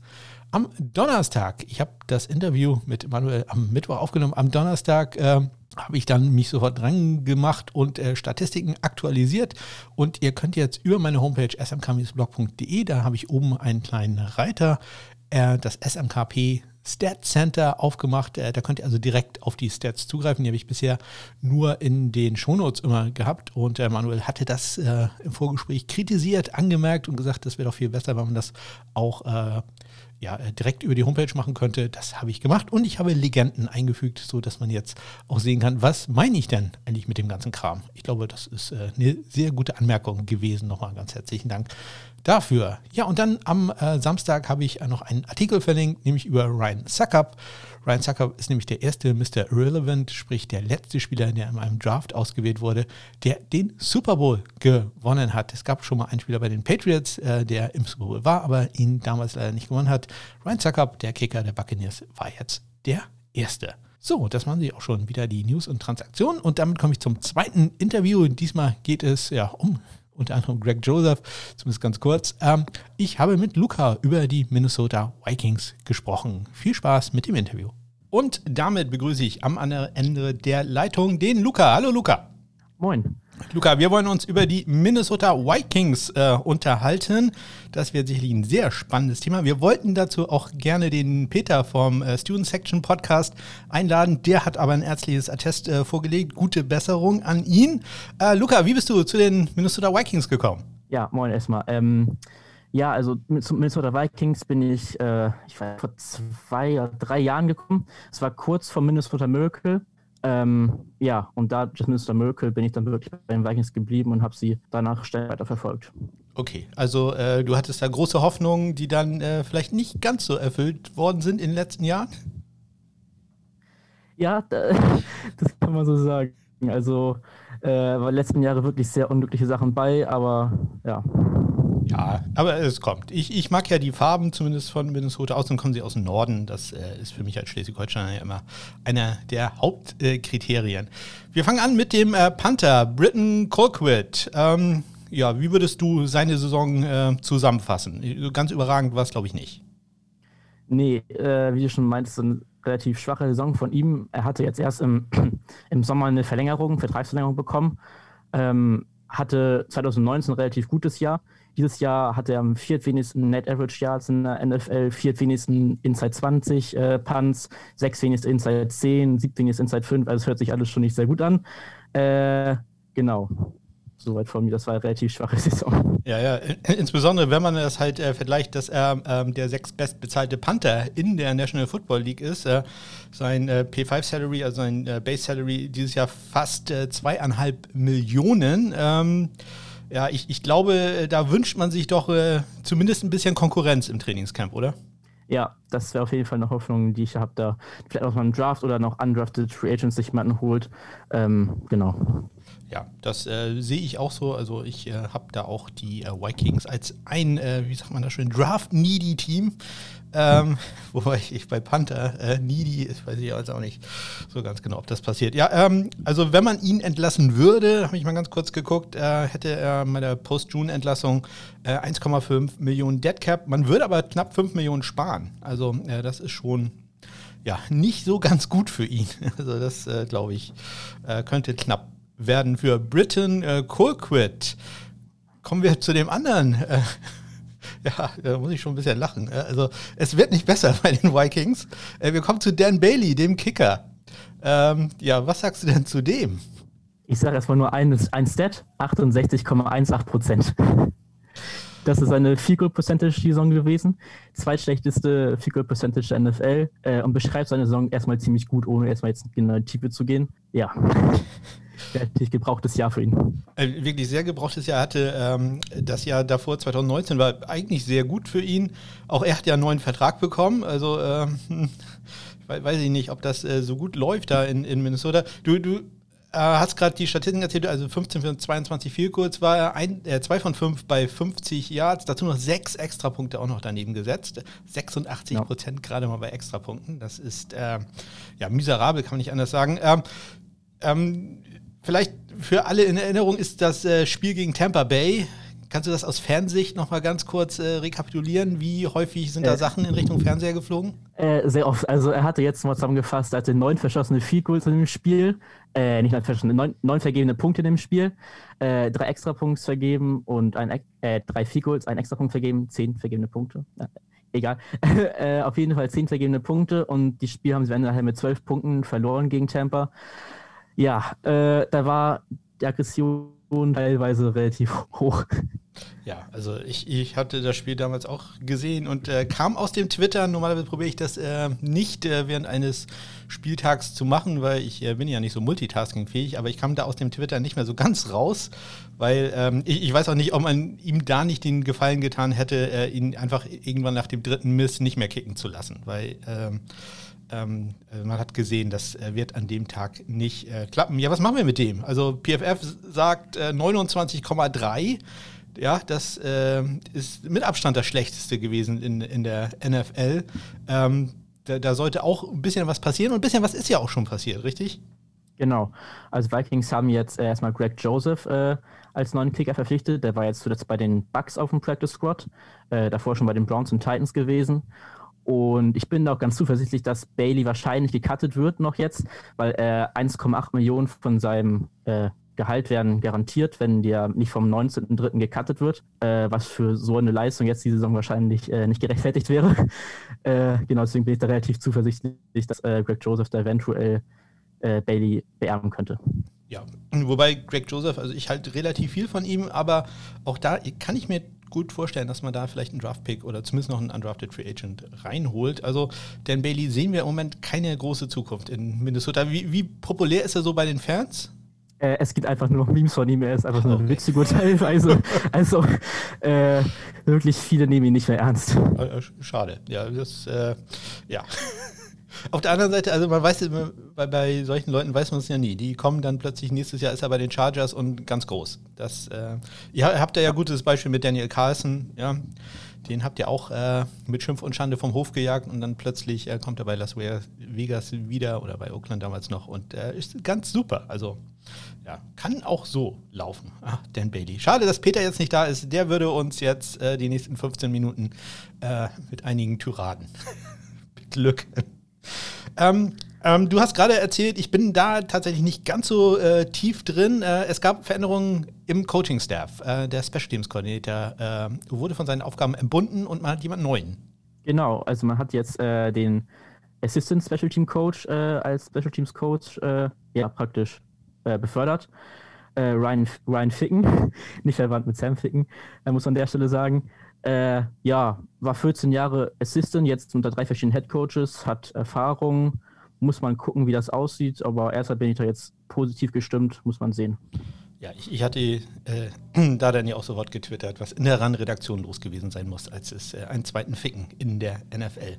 Am Donnerstag, ich habe das Interview mit Manuel am Mittwoch aufgenommen, am Donnerstag äh, habe ich dann mich sofort dran gemacht und äh, Statistiken aktualisiert. Und ihr könnt jetzt über meine Homepage smkblog.de, da habe ich oben einen kleinen Reiter, äh, das SMKP Stat Center aufgemacht. Äh, da könnt ihr also direkt auf die Stats zugreifen. Die habe ich bisher nur in den Shownotes immer gehabt. Und äh, Manuel hatte das äh, im Vorgespräch kritisiert, angemerkt und gesagt, das wäre doch viel besser, wenn man das auch äh, ja, äh, direkt über die Homepage machen könnte. Das habe ich gemacht. Und ich habe Legenden eingefügt, sodass man jetzt auch sehen kann, was meine ich denn eigentlich mit dem ganzen Kram. Ich glaube, das ist äh, eine sehr gute Anmerkung gewesen. Nochmal ganz herzlichen Dank dafür. Ja, und dann am Samstag habe ich noch einen Artikel verlinkt, nämlich über Ryan Suckup. Ryan Suckup ist nämlich der erste Mr. Irrelevant, sprich der letzte Spieler, der in einem Draft ausgewählt wurde, der den Super Bowl gewonnen hat. Es gab schon mal einen Spieler bei den Patriots, äh, der im Super Bowl war, aber ihn damals leider nicht gewonnen hat. Ryan Suckup, der Kicker der Buccaneers, war jetzt der erste. So, das waren sie auch schon wieder die News und Transaktionen. Und damit komme ich zum zweiten Interview. Diesmal geht es ja um unter anderem Greg Joseph, zumindest ganz kurz. Ähm, ich habe mit Luca über die Minnesota Vikings gesprochen. Viel Spaß mit dem Interview. Und damit begrüße ich am anderen Ende der Leitung den Luca. Hallo Luca. Moin. Luca, wir wollen uns über die Minnesota Vikings äh, unterhalten. Das wird sicherlich ein sehr spannendes Thema. Wir wollten dazu auch gerne den Peter vom äh, Student Section Podcast einladen. Der hat aber ein ärztliches Attest äh, vorgelegt. Gute Besserung an ihn. Äh, Luca, wie bist du zu den Minnesota Vikings gekommen? Ja, moin erstmal. Ähm, ja, also zum Minnesota Vikings bin ich, äh, ich war vor zwei oder drei Jahren gekommen. Es war kurz vor Minnesota Miracle. Ähm, ja, und da das Mr. Merkel bin ich dann wirklich bei den Vikings geblieben und habe sie danach schnell weiter verfolgt. Okay, also äh, du hattest da große Hoffnungen, die dann äh, vielleicht nicht ganz so erfüllt worden sind in den letzten Jahren? Ja, das kann man so sagen. Also äh, war letzten Jahre wirklich sehr unglückliche Sachen bei, aber ja. Ja, aber es kommt. Ich, ich mag ja die Farben zumindest von Minnesota. Außerdem kommen sie aus dem Norden. Das äh, ist für mich als Schleswig-Holsteiner ja immer einer der Hauptkriterien. Äh, Wir fangen an mit dem äh, Panther, Britton Colquitt. Ähm, ja, wie würdest du seine Saison äh, zusammenfassen? Ganz überragend war es, glaube ich, nicht. Nee, äh, wie du schon meintest, eine relativ schwache Saison von ihm. Er hatte jetzt erst im, im Sommer eine Verlängerung, Vertragsverlängerung bekommen. Ähm, hatte 2019 ein relativ gutes Jahr dieses Jahr hat er am viertwenigsten Net Average Yards in der NFL, viertwenigsten Inside 20 äh, Punts, sechswenigste Inside 10, siebtwenigste Inside 5. Also es hört sich alles schon nicht sehr gut an. Äh, genau. soweit von mir. Das war eine relativ schwache Saison. Ja, ja, insbesondere wenn man das halt äh, vergleicht, dass er ähm, der sechs bestbezahlte Panther in der National Football League ist. Äh, sein äh, P5-Salary, also sein äh, Base-Salary dieses Jahr fast äh, zweieinhalb Millionen. Ähm, ja, ich, ich glaube, da wünscht man sich doch äh, zumindest ein bisschen Konkurrenz im Trainingscamp, oder? Ja, das wäre auf jeden Fall eine Hoffnung, die ich habe, da vielleicht auch mal einen Draft oder noch undrafted Free Agents sich jemanden holt. Ähm, genau. Ja, das äh, sehe ich auch so. Also ich äh, habe da auch die äh, Vikings als ein, äh, wie sagt man das schön, Draft-Needy-Team. Ähm, wobei ich, bei Panther äh, Needy, ich weiß ich jetzt auch nicht so ganz genau, ob das passiert. Ja, ähm, also wenn man ihn entlassen würde, habe ich mal ganz kurz geguckt, äh, hätte er bei der Post-June-Entlassung 1,5 Millionen Deadcap. Man würde aber knapp 5 Millionen sparen. Also das ist schon ja, nicht so ganz gut für ihn. Also das, glaube ich, könnte knapp werden für Britain äh, Colquitt. Kommen wir zu dem anderen. Ja, da muss ich schon ein bisschen lachen. Äh, also, es wird nicht besser bei den Vikings. Äh, wir kommen zu Dan Bailey, dem Kicker. Ähm, ja, was sagst du denn zu dem? Ich sage erstmal nur ein, ein Stat: 68,18 Prozent. Das ist eine Field Goal Percentage Saison gewesen. Zweitschlechteste Field Goal Percentage der NFL äh, und beschreibt seine Saison erstmal ziemlich gut, ohne erstmal jetzt in die Tiefe zu gehen. Ja relativ gebrauchtes Jahr für ihn. Äh, wirklich sehr gebrauchtes Jahr. hatte ähm, das Jahr davor, 2019, war eigentlich sehr gut für ihn. Auch er hat ja einen neuen Vertrag bekommen. Also ähm, weiß ich nicht, ob das äh, so gut läuft da in, in Minnesota. Du, du äh, hast gerade die Statistiken erzählt, also 15 von 22 viel kurz war er, ein, äh, zwei von fünf bei 50 Yards, dazu noch sechs Extrapunkte auch noch daneben gesetzt. 86 Prozent ja. gerade mal bei Extrapunkten. Das ist äh, ja miserabel, kann man nicht anders sagen. Ähm, ähm, Vielleicht für alle in Erinnerung ist das äh, Spiel gegen Tampa Bay. Kannst du das aus Fernsicht nochmal ganz kurz äh, rekapitulieren? Wie häufig sind da äh, Sachen in Richtung Fernseher geflogen? Äh, sehr oft. Also er hatte jetzt mal zusammengefasst, er hatte neun verschossene Field Goals in dem Spiel. Äh, nicht neun verschossene, neun, neun, vergebene Punkte in dem Spiel. Äh, drei Extrapunkte vergeben und ein, drei Field Goals, ein Extrapunkt vergeben, zehn vergebene Punkte. egal. auf jeden Fall zehn vergebene Punkte und die Spiel haben sie am Ende mit zwölf Punkten verloren gegen Tampa. Ja, äh, da war die Aggression teilweise relativ hoch. Ja, also ich, ich hatte das Spiel damals auch gesehen und äh, kam aus dem Twitter. Normalerweise probiere ich das äh, nicht äh, während eines Spieltags zu machen, weil ich äh, bin ja nicht so multitaskingfähig, aber ich kam da aus dem Twitter nicht mehr so ganz raus, weil ähm, ich, ich, weiß auch nicht, ob man ihm da nicht den Gefallen getan hätte, äh, ihn einfach irgendwann nach dem dritten Miss nicht mehr kicken zu lassen, weil ähm, ähm, äh, man hat gesehen, das äh, wird an dem Tag nicht äh, klappen. Ja, was machen wir mit dem? Also PFF sagt äh, 29,3. Ja, das äh, ist mit Abstand das schlechteste gewesen in, in der NFL. Ähm, da, da, sollte auch ein bisschen was passieren und ein bisschen was ist ja auch schon passiert, richtig? Genau. Also Vikings haben jetzt äh, erstmal Greg Joseph als neuen Kicker verpflichtet. Der war jetzt zuletzt bei den Bucks auf dem Practice Squad, davor schon bei den Browns und Titans gewesen. Und ich bin auch ganz zuversichtlich, dass Bailey wahrscheinlich gecuttet wird noch jetzt, weil äh, 1,8 Millionen von seinem äh, Gehalt werden garantiert, wenn der nicht vom 19.03. gecuttet wird, äh, was für so eine Leistung jetzt die Saison wahrscheinlich äh, nicht gerechtfertigt wäre. Äh, genau, deswegen bin ich da relativ zuversichtlich, dass äh, Greg Joseph da eventuell Bailey beerben könnte. Ja, wobei Greg Joseph, also ich halte relativ viel von ihm, aber auch da kann ich mir gut vorstellen, dass man da vielleicht einen Draft-Pick oder zumindest noch einen Undrafted Free Agent reinholt. Also Dan Bailey sehen wir im Moment keine große Zukunft in Minnesota. Wie, wie populär ist er so bei den Fans? Äh, es gibt einfach nur noch Memes von ihm, er ist einfach nur okay. witzig teilweise. Also äh, wirklich viele nehmen ihn nicht mehr ernst. Äh, schade. Ja, das, äh, ja. Auf der anderen Seite, also man weiß, bei, bei solchen Leuten weiß man es ja nie. Die kommen dann plötzlich, nächstes Jahr ist er bei den Chargers und ganz groß. Das, äh, ihr habt ja, ja gutes Beispiel mit Daniel Carlson, ja. Den habt ihr auch äh, mit Schimpf und Schande vom Hof gejagt und dann plötzlich äh, kommt er bei Las Vegas wieder oder bei Oakland damals noch und äh, ist ganz super. Also ja, kann auch so laufen. Ah, Dan Bailey. Schade, dass Peter jetzt nicht da ist. Der würde uns jetzt äh, die nächsten 15 Minuten äh, mit einigen Tyraden beglücken. Ähm, ähm, du hast gerade erzählt, ich bin da tatsächlich nicht ganz so äh, tief drin. Äh, es gab Veränderungen im Coaching-Staff. Äh, der Special Teams Coordinator äh, wurde von seinen Aufgaben entbunden und man hat jemanden neuen. Genau, also man hat jetzt äh, den Assistant Special Team Coach äh, als Special Teams Coach ja, praktisch befördert. Ryan, Ryan Ficken, nicht verwandt mit Sam Ficken, muss man an der Stelle sagen. Äh, ja, war 14 Jahre Assistant, jetzt unter drei verschiedenen Head Coaches, hat Erfahrung, muss man gucken, wie das aussieht, aber erstmal bin ich da jetzt positiv gestimmt, muss man sehen. Ja, ich, ich hatte äh, da dann ja auch sofort getwittert, was in der RAN-Redaktion los gewesen sein muss, als es äh, einen zweiten Ficken in der NFL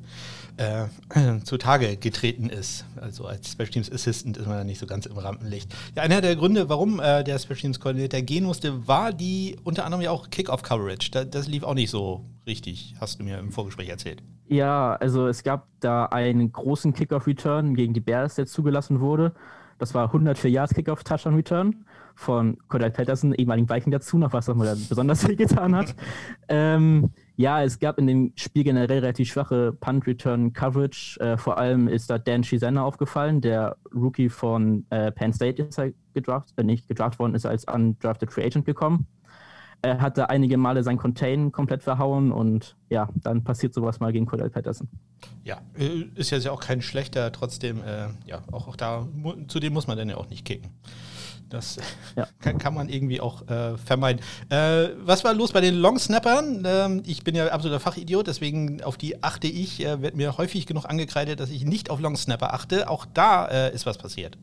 äh, zutage getreten ist. Also als Special Teams Assistant ist man da nicht so ganz im Rampenlicht. Ja, einer der Gründe, warum äh, der Special Teams Koordinator gehen musste, war die unter anderem ja auch Kickoff-Coverage. Da, das lief auch nicht so richtig, hast du mir im Vorgespräch erzählt. Ja, also es gab da einen großen Kickoff-Return gegen die Bears, der zugelassen wurde. Das war 104 Yards Kickoff Touchdown Return von Cordell Patterson, ehemaligen Viking dazu, noch was, mir besonders viel getan hat. ähm, ja, es gab in dem Spiel generell relativ schwache Punt-Return-Coverage. Äh, vor allem ist da Dan Shizana aufgefallen, der Rookie von äh, Penn State ist er gedraft, äh, nicht gedraft worden, ist als undrafted Free Agent gekommen. Er hat da einige Male sein Contain komplett verhauen und ja, dann passiert sowas mal gegen Cordell Patterson. Ja, äh, ist ja auch kein schlechter, trotzdem, äh, ja, auch, auch da, zu dem muss man dann ja auch nicht kicken. Das ja. kann, kann, man irgendwie auch äh, vermeiden. Äh, was war los bei den Longsnappern? Ähm, ich bin ja absoluter Fachidiot, deswegen auf die achte ich. Äh, wird mir häufig genug angekreidet, dass ich nicht auf Longsnapper achte. Auch da äh, ist was passiert.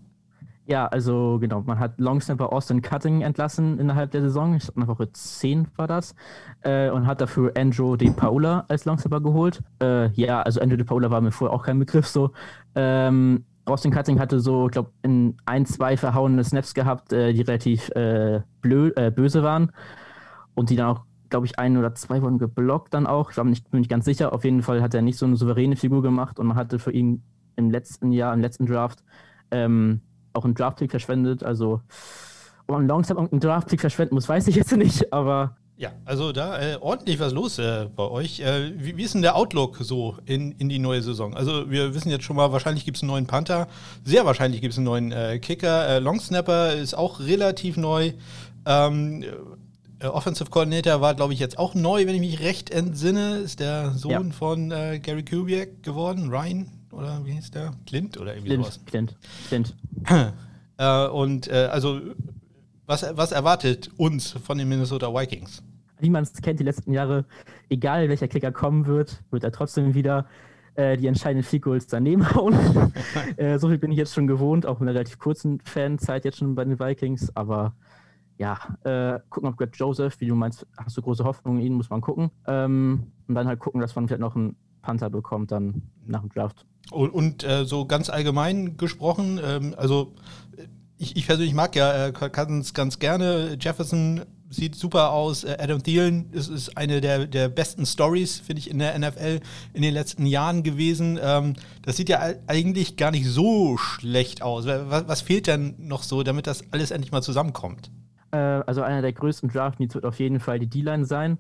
Ja, also genau, man hat Longsnapper Austin Cutting entlassen innerhalb der Saison. Ich glaube, Woche 10 war das. Äh, und hat dafür Andrew De Paula als Longsnapper geholt. Äh, ja, also Andrew De Paula war mir vorher auch kein Begriff so. Ähm, Austin Cutting hatte so, ich glaube, in ein, zwei verhauene Snaps gehabt, äh, die relativ äh, blö, äh, böse waren. Und die dann auch, glaube ich, ein oder zwei wurden geblockt dann auch. Ich bin nicht, bin nicht ganz sicher. Auf jeden Fall hat er nicht so eine souveräne Figur gemacht und man hatte für ihn im letzten Jahr, im letzten Draft, ähm, auch einen Draft-Pick verschwendet. Also, ob man Longsnap einen Draft-Pick verschwenden muss, weiß ich jetzt nicht, aber ja, also da äh, ordentlich was los äh, bei euch. Äh, wie, wie, ist denn der Outlook so in, in die neue Saison? Also wir wissen jetzt schon mal, wahrscheinlich gibt es einen neuen Panther, sehr wahrscheinlich gibt es einen neuen äh, Kicker. Äh, Longsnapper ist auch relativ neu. Ähm, äh, Offensive Coordinator war, glaube ich, jetzt auch neu, wenn ich mich recht entsinne. Ist der Sohn ja. von Gary Kubiak geworden, Ryan oder wie hieß der? Clint oder irgendwie Clint, sowas? Clint. Clint. und also was, was erwartet uns von den Minnesota Vikings? wie man es kennt, die letzten Jahre, egal welcher Kicker kommen wird, wird er trotzdem wieder äh, die entscheidenden Field Goals daneben hauen. äh, so viel bin ich jetzt schon gewohnt, auch in einer relativ kurzen Fanzeit jetzt schon bei den Vikings. Aber ja, äh, gucken, ob Greg Joseph, wie du meinst, hast du große Hoffnung in ihn, muss man gucken. Ähm, und dann halt gucken, dass man vielleicht noch einen Panther bekommt, dann nach dem Draft. Und, und äh, so ganz allgemein gesprochen, ähm, also ich, ich, persönlich mag ja äh, Cousins ganz gerne. Jefferson sieht super aus. Äh, Adam Thielen ist, ist eine der, der besten Stories, finde ich, in der NFL in den letzten Jahren gewesen. Ähm, das sieht ja eigentlich gar nicht so schlecht aus. Was, was, fehlt denn noch so, damit das alles endlich mal zusammenkommt? Äh, also einer der größten Draft-Needs wird auf jeden Fall die D-Line sein.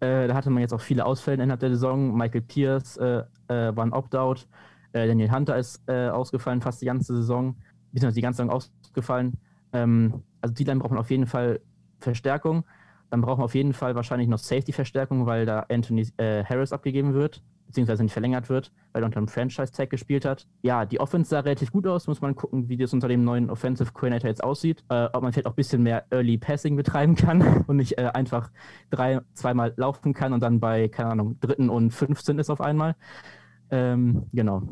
Äh, da hatte man jetzt auch viele Ausfälle innerhalb der Saison. Michael Pierce äh, war ein Opt-out. Äh, Daniel Hunter ist ausgefallen fast die ganze Saison, beziehungsweise die ganze Saison ausgefallen. Ähm, also D-Line braucht man auf jeden Fall Verstärkung. Dann brauchen wir auf jeden Fall wahrscheinlich noch Safety-Verstärkung, weil da Anthony äh, Harris abgegeben wird, beziehungsweise nicht verlängert wird, weil er unter einem Franchise-Tag gespielt hat. Ja, die Offense sah relativ gut aus, muss man gucken, wie das unter dem neuen Offensive Coordinator jetzt aussieht. Äh, ob man vielleicht auch ein bisschen mehr Early Passing betreiben kann und nicht äh, einfach drei, zweimal laufen kann und dann bei, keine Ahnung, dritten und 15 ist auf einmal. Ähm, genau.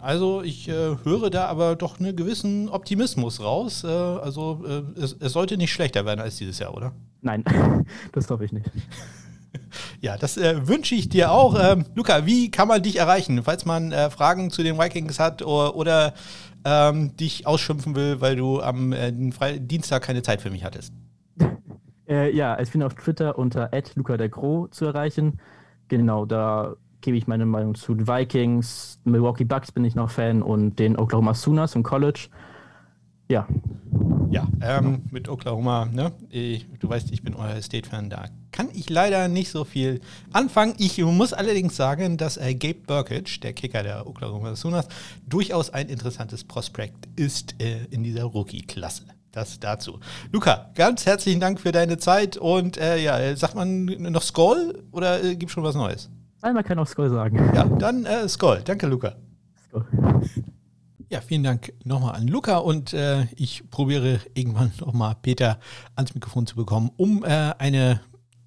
Also ich äh, höre da aber doch einen gewissen Optimismus raus. Äh, also äh, es, es, sollte nicht schlechter werden als dieses Jahr, oder? Nein, das hoffe ich nicht. Ja, das äh, wünsche ich dir auch. Ähm, Luca, wie kann man dich erreichen, falls man äh, Fragen zu den Vikings hat oder, oder ähm, dich ausschimpfen will, weil du am äh, Dienstag keine Zeit für mich hattest? ja, ich bin auf Twitter unter Luca der Gro zu erreichen. Genau, da gebe ich meine Meinung zu den Vikings, Milwaukee Bucks bin ich noch Fan und den Oklahoma Sooners im College. Ja. Ja, ähm, mit Oklahoma, ne? Du weißt, ich bin euer State-Fan, da kann ich leider nicht so viel anfangen. Ich muss allerdings sagen, dass äh, Gabe Burkage, der Kicker der Oklahoma Sooners, durchaus ein interessantes Prospekt ist äh, in dieser Rookie-Klasse. Das dazu. Luca, ganz herzlichen Dank für deine Zeit und äh, ja, sagt man noch Skoll oder äh, gibt schon was Neues? Einmal kann auch Skoll sagen. Ja, dann äh, Skoll. Danke, Luca. Skoll. Ja, vielen Dank nochmal an Luca und äh, ich probiere irgendwann nochmal Peter ans Mikrofon zu bekommen, um äh, eine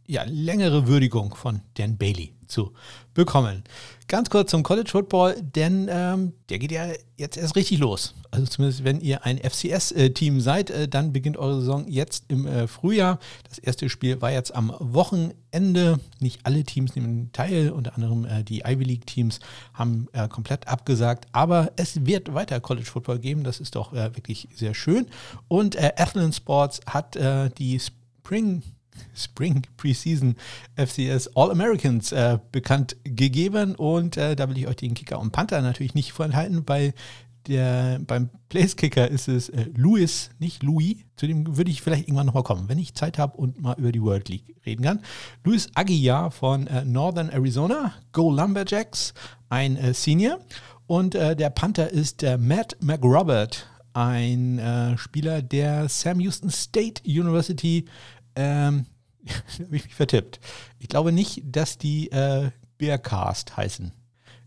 ja, längere Würdigung von Dan Bailey zu bekommen. Ganz kurz zum College Football, denn ähm, der geht ja jetzt erst richtig los. Also zumindest wenn ihr ein FCS-Team seid, äh, dann beginnt eure Saison jetzt im äh, Frühjahr. Das erste Spiel war jetzt am Wochenende. Nicht alle Teams nehmen teil, unter anderem äh, die Ivy League-Teams haben äh, komplett abgesagt. Aber es wird weiter College Football geben. Das ist doch äh, wirklich sehr schön. Und äh, Athlon Sports hat die Spring Spring Preseason FCS All-Americans äh, bekannt gegeben. Und äh, da will ich euch den Kicker und Panther natürlich nicht vorenthalten, weil der, beim Place-Kicker ist es äh, Louis, nicht Louis. Zu dem würde ich vielleicht irgendwann nochmal kommen, wenn ich Zeit habe und mal über die World League reden kann. Louis Aguilar von äh, Northern Arizona, Go Lumberjacks, ein äh, Senior. Und äh, der Panther ist Matt McRobert, ein äh, Spieler der Sam Houston State University ähm, habe ich mich vertippt. Ich glaube nicht, dass die äh, Bearcast heißen.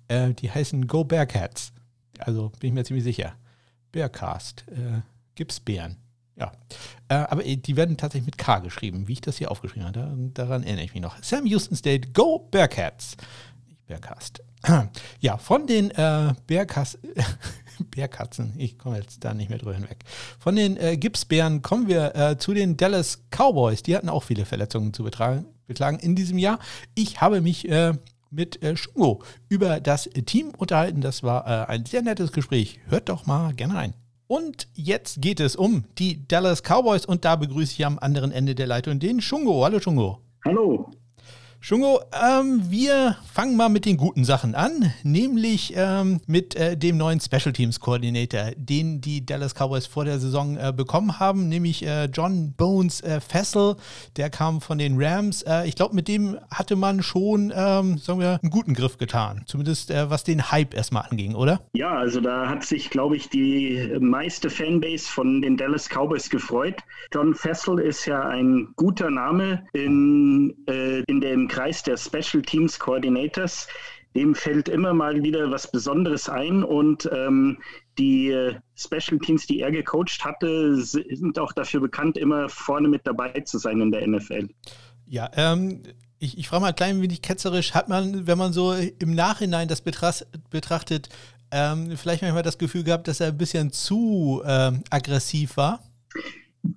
Äh, die heißen Go Bearcats. Also bin ich mir ziemlich sicher. Bearcast. Äh, Gipsbären. Ja. Äh, aber äh, die werden tatsächlich mit K geschrieben, wie ich das hier aufgeschrieben habe. daran erinnere ich mich noch. Sam Houston State, Go Bearcats. Nicht Bearcast. Ja, von den äh, Bearcast. Bärkatzen, ich komme jetzt da nicht mehr drüber hinweg. Von den äh, Gipsbären kommen wir äh, zu den Dallas Cowboys. Die hatten auch viele Verletzungen zu betragen, beklagen in diesem Jahr. Ich habe mich äh, mit äh, Shungo über das Team unterhalten. Das war äh, ein sehr nettes Gespräch. Hört doch mal gerne rein. Und jetzt geht es um die Dallas Cowboys und da begrüße ich am anderen Ende der Leitung den Shungo. Hallo Shungo. Hallo. Schungo, ähm, wir fangen mal mit den guten Sachen an, nämlich ähm, mit äh, dem neuen Special Teams Coordinator, den die Dallas Cowboys vor der Saison äh, bekommen haben, nämlich äh, John Bones äh, Fessel, der kam von den Rams. Äh, ich glaube, mit dem hatte man schon, ähm, sagen wir, einen guten Griff getan, zumindest äh, was den Hype erstmal anging, oder? Ja, also da hat sich, glaube ich, die meiste Fanbase von den Dallas Cowboys gefreut. John Fessel ist ja ein guter Name in, in dem Kreis der Special Teams Coordinators. Dem fällt immer mal wieder was Besonderes ein und ähm, die äh, Special Teams, die er gecoacht hatte, sind auch dafür bekannt, immer vorne mit dabei zu sein in der NFL. Ja, ähm, ich, ich frage mal ein klein wenig ketzerisch, hat man, wenn man so im Nachhinein das betrachtet, ähm, vielleicht manchmal das Gefühl gehabt, dass er ein bisschen zu ähm, aggressiv war?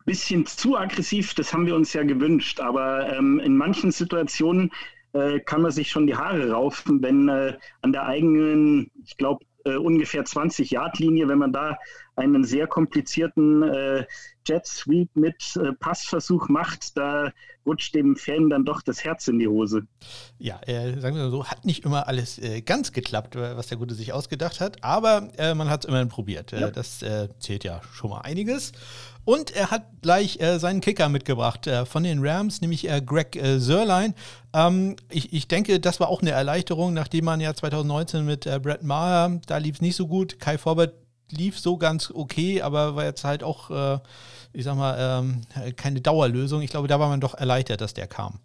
Bisschen zu aggressiv, das haben wir uns ja gewünscht. Aber ähm, in manchen Situationen äh, kann man sich schon die Haare raufen, wenn äh, an der eigenen, ich glaube, äh, ungefähr 20 Yard Linie, wenn man da einen sehr komplizierten äh, Jet Sweep mit äh, Passversuch macht, da rutscht dem Fan dann doch das Herz in die Hose. Ja, äh, sagen wir mal so, hat nicht immer alles äh, ganz geklappt, was der Gute sich ausgedacht hat, aber äh, man hat es immerhin probiert. Äh, ja. Das zählt ja schon mal einiges. Und er hat gleich seinen Kicker mitgebracht von den Rams, nämlich Greg äh, Sörlein. Ähm, ich, ich denke, das war auch eine Erleichterung, nachdem man ja 2019 mit Brett Maher, da lief es nicht so gut. Kai Forbert lief so ganz okay, aber war jetzt halt auch, äh, ich sag mal, ähm, keine Dauerlösung. Ich glaube, da war man doch erleichtert, dass der kam.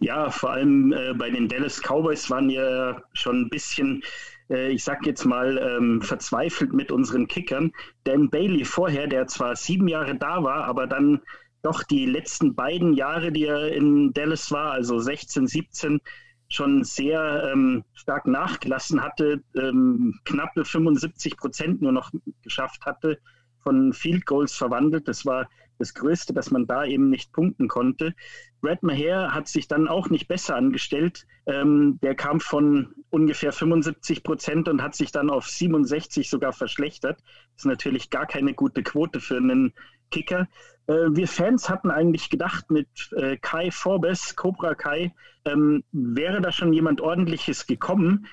Ja, vor allem äh, bei den Dallas Cowboys waren wir schon ein bisschen, äh, ich sag jetzt mal, ähm, verzweifelt mit unseren Kickern. Dan Bailey vorher, der zwar sieben Jahre da war, aber dann doch die letzten beiden Jahre, die er in Dallas war, also 16, 17, schon sehr ähm, stark nachgelassen hatte, ähm, knappe 75 Prozent nur noch geschafft hatte, von Field Goals verwandelt. Das war das Größte, dass man da eben nicht punkten konnte. Brad Maher hat sich dann auch nicht besser angestellt. Ähm, der kam von ungefähr 75 Prozent und hat sich dann auf 67 sogar verschlechtert. Das ist natürlich gar keine gute Quote für einen Kicker. Äh, wir Fans hatten eigentlich gedacht, mit äh, Kai Forbes, Cobra Kai, ähm, wäre da schon jemand Ordentliches gekommen.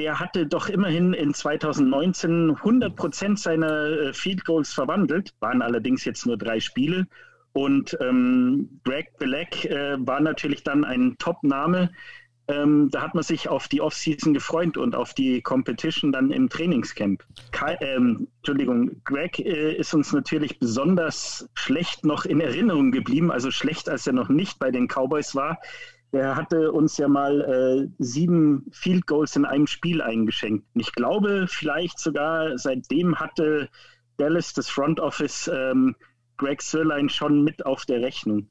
Der hatte doch immerhin in 2019 100 Prozent seiner äh, Field Goals verwandelt, waren allerdings jetzt nur drei Spiele. Und ähm, Greg Black äh, war natürlich dann ein Top-Name. Ähm, da hat man sich auf die Offseason gefreut und auf die Competition dann im Trainingscamp. Kai, ähm, Entschuldigung, Greg äh, ist uns natürlich besonders schlecht noch in Erinnerung geblieben, also schlecht, als er noch nicht bei den Cowboys war. Der hatte uns ja mal äh, sieben Field Goals in einem Spiel eingeschenkt. Und ich glaube, vielleicht sogar seitdem hatte Dallas, das Front Office, ähm, Greg Sirlein schon mit auf der Rechnung.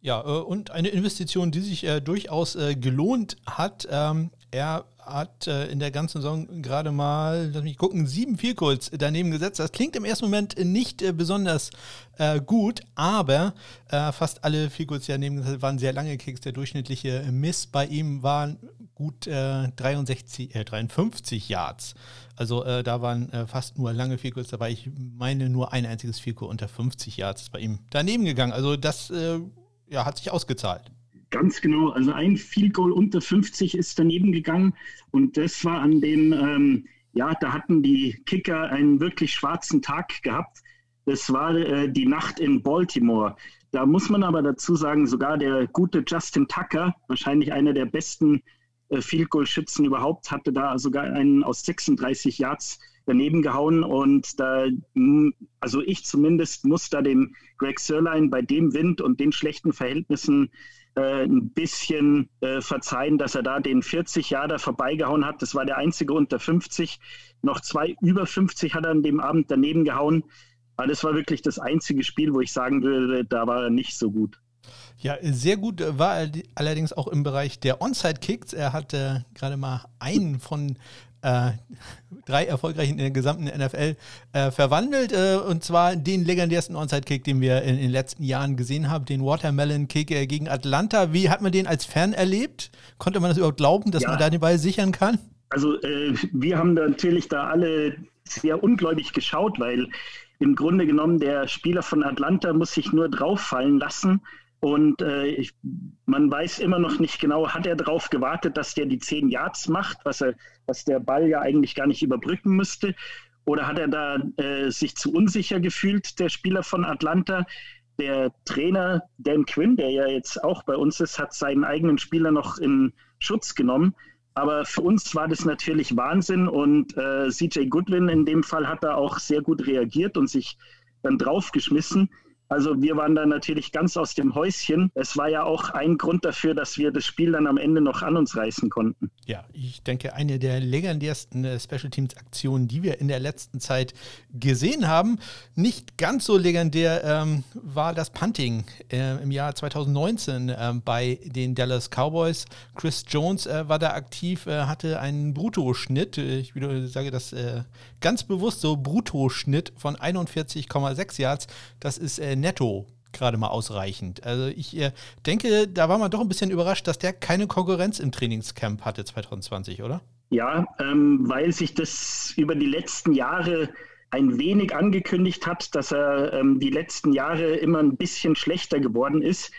Ja, äh, und eine Investition, die sich äh, durchaus äh, gelohnt hat. Ähm, er hat äh, in der ganzen Saison gerade mal, lass mich gucken, sieben Vielkurs daneben gesetzt. Das klingt im ersten Moment nicht äh, besonders äh, gut, aber äh, fast alle Vielkurs daneben gesetzt waren sehr lange Kicks. Der durchschnittliche Miss bei ihm waren gut 63, äh, 53 äh, Yards. Also da waren fast nur lange Vielkurs dabei. Ich meine, nur ein einziges Vielkurs unter 50 Yards ist bei ihm daneben gegangen. Also das ja, hat sich ausgezahlt. Ganz genau. Also ein Field Goal unter 50 ist daneben gegangen. Und das war an dem, ähm, ja, da hatten die Kicker einen wirklich schwarzen Tag gehabt. Das war äh, die Nacht in Baltimore. Da muss man aber dazu sagen, sogar der gute Justin Tucker, wahrscheinlich einer der besten äh, Field Goal Schützen überhaupt, hatte da sogar einen aus 36 Yards daneben gehauen. Und da, also ich zumindest muss da dem Greg Sirlein bei dem Wind und den schlechten Verhältnissen äh, ein bisschen äh, verzeihen, dass er da den 40 Jahre vorbeigehauen hat. Das war der einzige unter 50. Noch zwei über 50 hat er an dem Abend daneben gehauen. Aber das war wirklich das einzige Spiel, wo ich sagen würde, da war er nicht so gut. Ja, sehr gut war er allerdings auch im Bereich der Onside-Kicks. Er hatte gerade mal einen von äh, drei erfolgreichen in der gesamten NFL äh, verwandelt. Äh, und zwar den legendärsten Onside-Kick, den wir in, in, den letzten Jahren gesehen haben, den Watermelon-Kick äh, gegen Atlanta. Wie hat man den als Fan erlebt? Konnte man das überhaupt glauben, dass ja. man da den Ball sichern kann? Also äh, wir haben natürlich da alle sehr ungläubig geschaut, weil im Grunde genommen der Spieler von Atlanta muss sich nur drauffallen lassen und äh, ich, man weiß immer noch nicht genau, hat er darauf gewartet, dass der die zehn Yards macht, was, er, was der Ball ja eigentlich gar nicht überbrücken müsste? Oder hat er da äh, sich zu unsicher gefühlt, der Spieler von Atlanta? Der Trainer Dan Quinn, der ja jetzt auch bei uns ist, hat seinen eigenen Spieler noch in Schutz genommen. Aber für uns war das natürlich Wahnsinn und äh, CJ Goodwin in dem Fall hat da auch sehr gut reagiert und sich dann draufgeschmissen. Also wir waren da natürlich ganz aus dem Häuschen. Es war ja auch ein Grund dafür, dass wir das Spiel dann am Ende noch an uns reißen konnten. Ja, ich denke, eine der legendärsten äh, Special Teams Aktionen, die wir in der letzten Zeit gesehen haben. Nicht ganz so legendär ähm, war das Punting äh, im Jahr 2019 äh, bei den Dallas Cowboys. Chris Jones äh, war da aktiv, äh, hatte einen Bruttoschnitt, äh, ich sage das ganz bewusst so, Bruttoschnitt von 41,6 Yards. Das ist netto gerade mal ausreichend. Also ich äh, denke, da war man doch ein bisschen überrascht, dass der keine Konkurrenz im Trainingscamp hatte 2020, oder? Ja, ähm, weil sich das über die letzten Jahre ein wenig angekündigt hat, dass er ähm, die letzten Jahre immer ein bisschen schlechter geworden ist.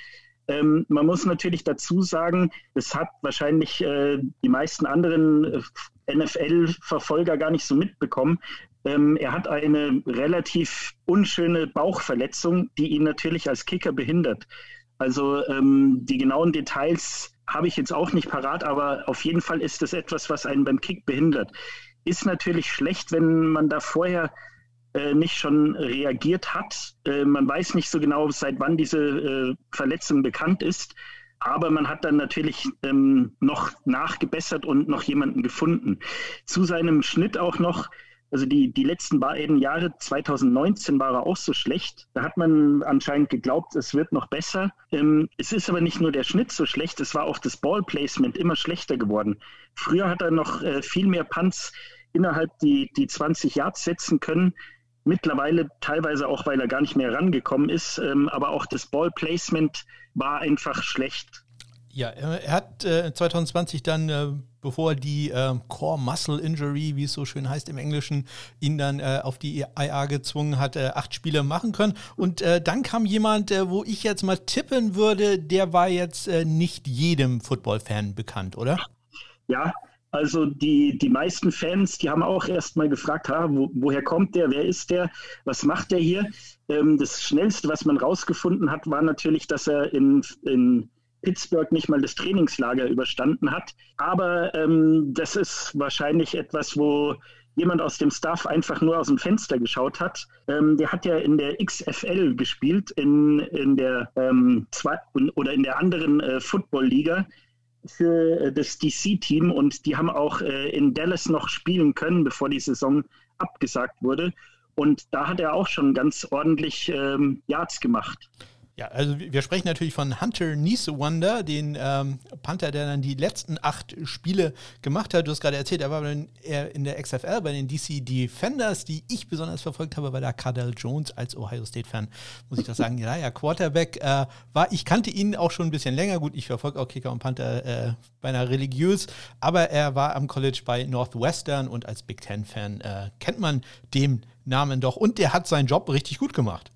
Ähm, man muss natürlich dazu sagen, es hat wahrscheinlich äh, die meisten anderen äh, NFL-Verfolger gar nicht so mitbekommen. Ähm, er hat eine relativ unschöne Bauchverletzung, die ihn natürlich als Kicker behindert. Also ähm, die genauen Details habe ich jetzt auch nicht parat, aber auf jeden Fall ist das etwas, was einen beim Kick behindert. Ist natürlich schlecht, wenn man da vorher äh, nicht schon reagiert hat. Äh, man weiß nicht so genau, seit wann diese äh, Verletzung bekannt ist. Aber man hat dann natürlich ähm, noch nachgebessert und noch jemanden gefunden. Zu seinem Schnitt auch noch, also die, die letzten beiden Jahre, 2019 war er auch so schlecht. Da hat man anscheinend geglaubt, es wird noch besser. Ähm, es ist aber nicht nur der Schnitt so schlecht, es war auch das Ballplacement immer schlechter geworden. Früher hat er noch äh, viel mehr Punts innerhalb die, die 20 Yards setzen können. Mittlerweile teilweise auch, weil er gar nicht mehr rangekommen ist, ähm, aber auch das Ballplacement war einfach schlecht. Ja, er hat äh, 2020 dann, äh, bevor die äh, Core Muscle Injury, wie es so schön heißt im Englischen, ihn dann äh, auf die IA gezwungen hat, äh, acht Spiele machen können. Und äh, dann kam jemand, wo ich jetzt mal tippen würde, der war jetzt nicht jedem Football-Fan bekannt, oder? Ja, also die, die meisten Fans, die haben auch erst mal gefragt, ha, wo, woher kommt der, wer ist der, was macht der hier? Ähm, das Schnellste, was man rausgefunden hat, war natürlich, dass er in, in Pittsburgh nicht mal das Trainingslager überstanden hat. Aber ähm, das ist wahrscheinlich etwas, wo jemand aus dem Staff einfach nur aus dem Fenster geschaut hat. Ähm, der hat ja in der XFL gespielt, in, in der ähm, zwei, oder in der anderen äh, Football-Liga für äh, das DC-Team und die haben auch äh, in Dallas noch spielen können, bevor die Saison abgesagt wurde. Und da hat er auch schon ganz ordentlich ähm, Yards gemacht. Ja, also wir sprechen natürlich von Hunter Niesewonder, den ähm, Panther, der dann die letzten acht Spiele gemacht hat. Du hast gerade erzählt, er war in der XFL bei den DC Defenders, die ich besonders verfolgt habe, weil da Cardell Jones als Ohio State-Fan, muss ich das sagen, ja, ja, Quarterback äh, war. Ich kannte ihn auch schon ein bisschen länger. Gut, ich verfolge auch Kicker und Panther äh, beinahe religiös, aber er war am College bei Northwestern und als Big Ten-Fan äh, kennt man dem Namen doch. Und der hat seinen Job richtig gut gemacht.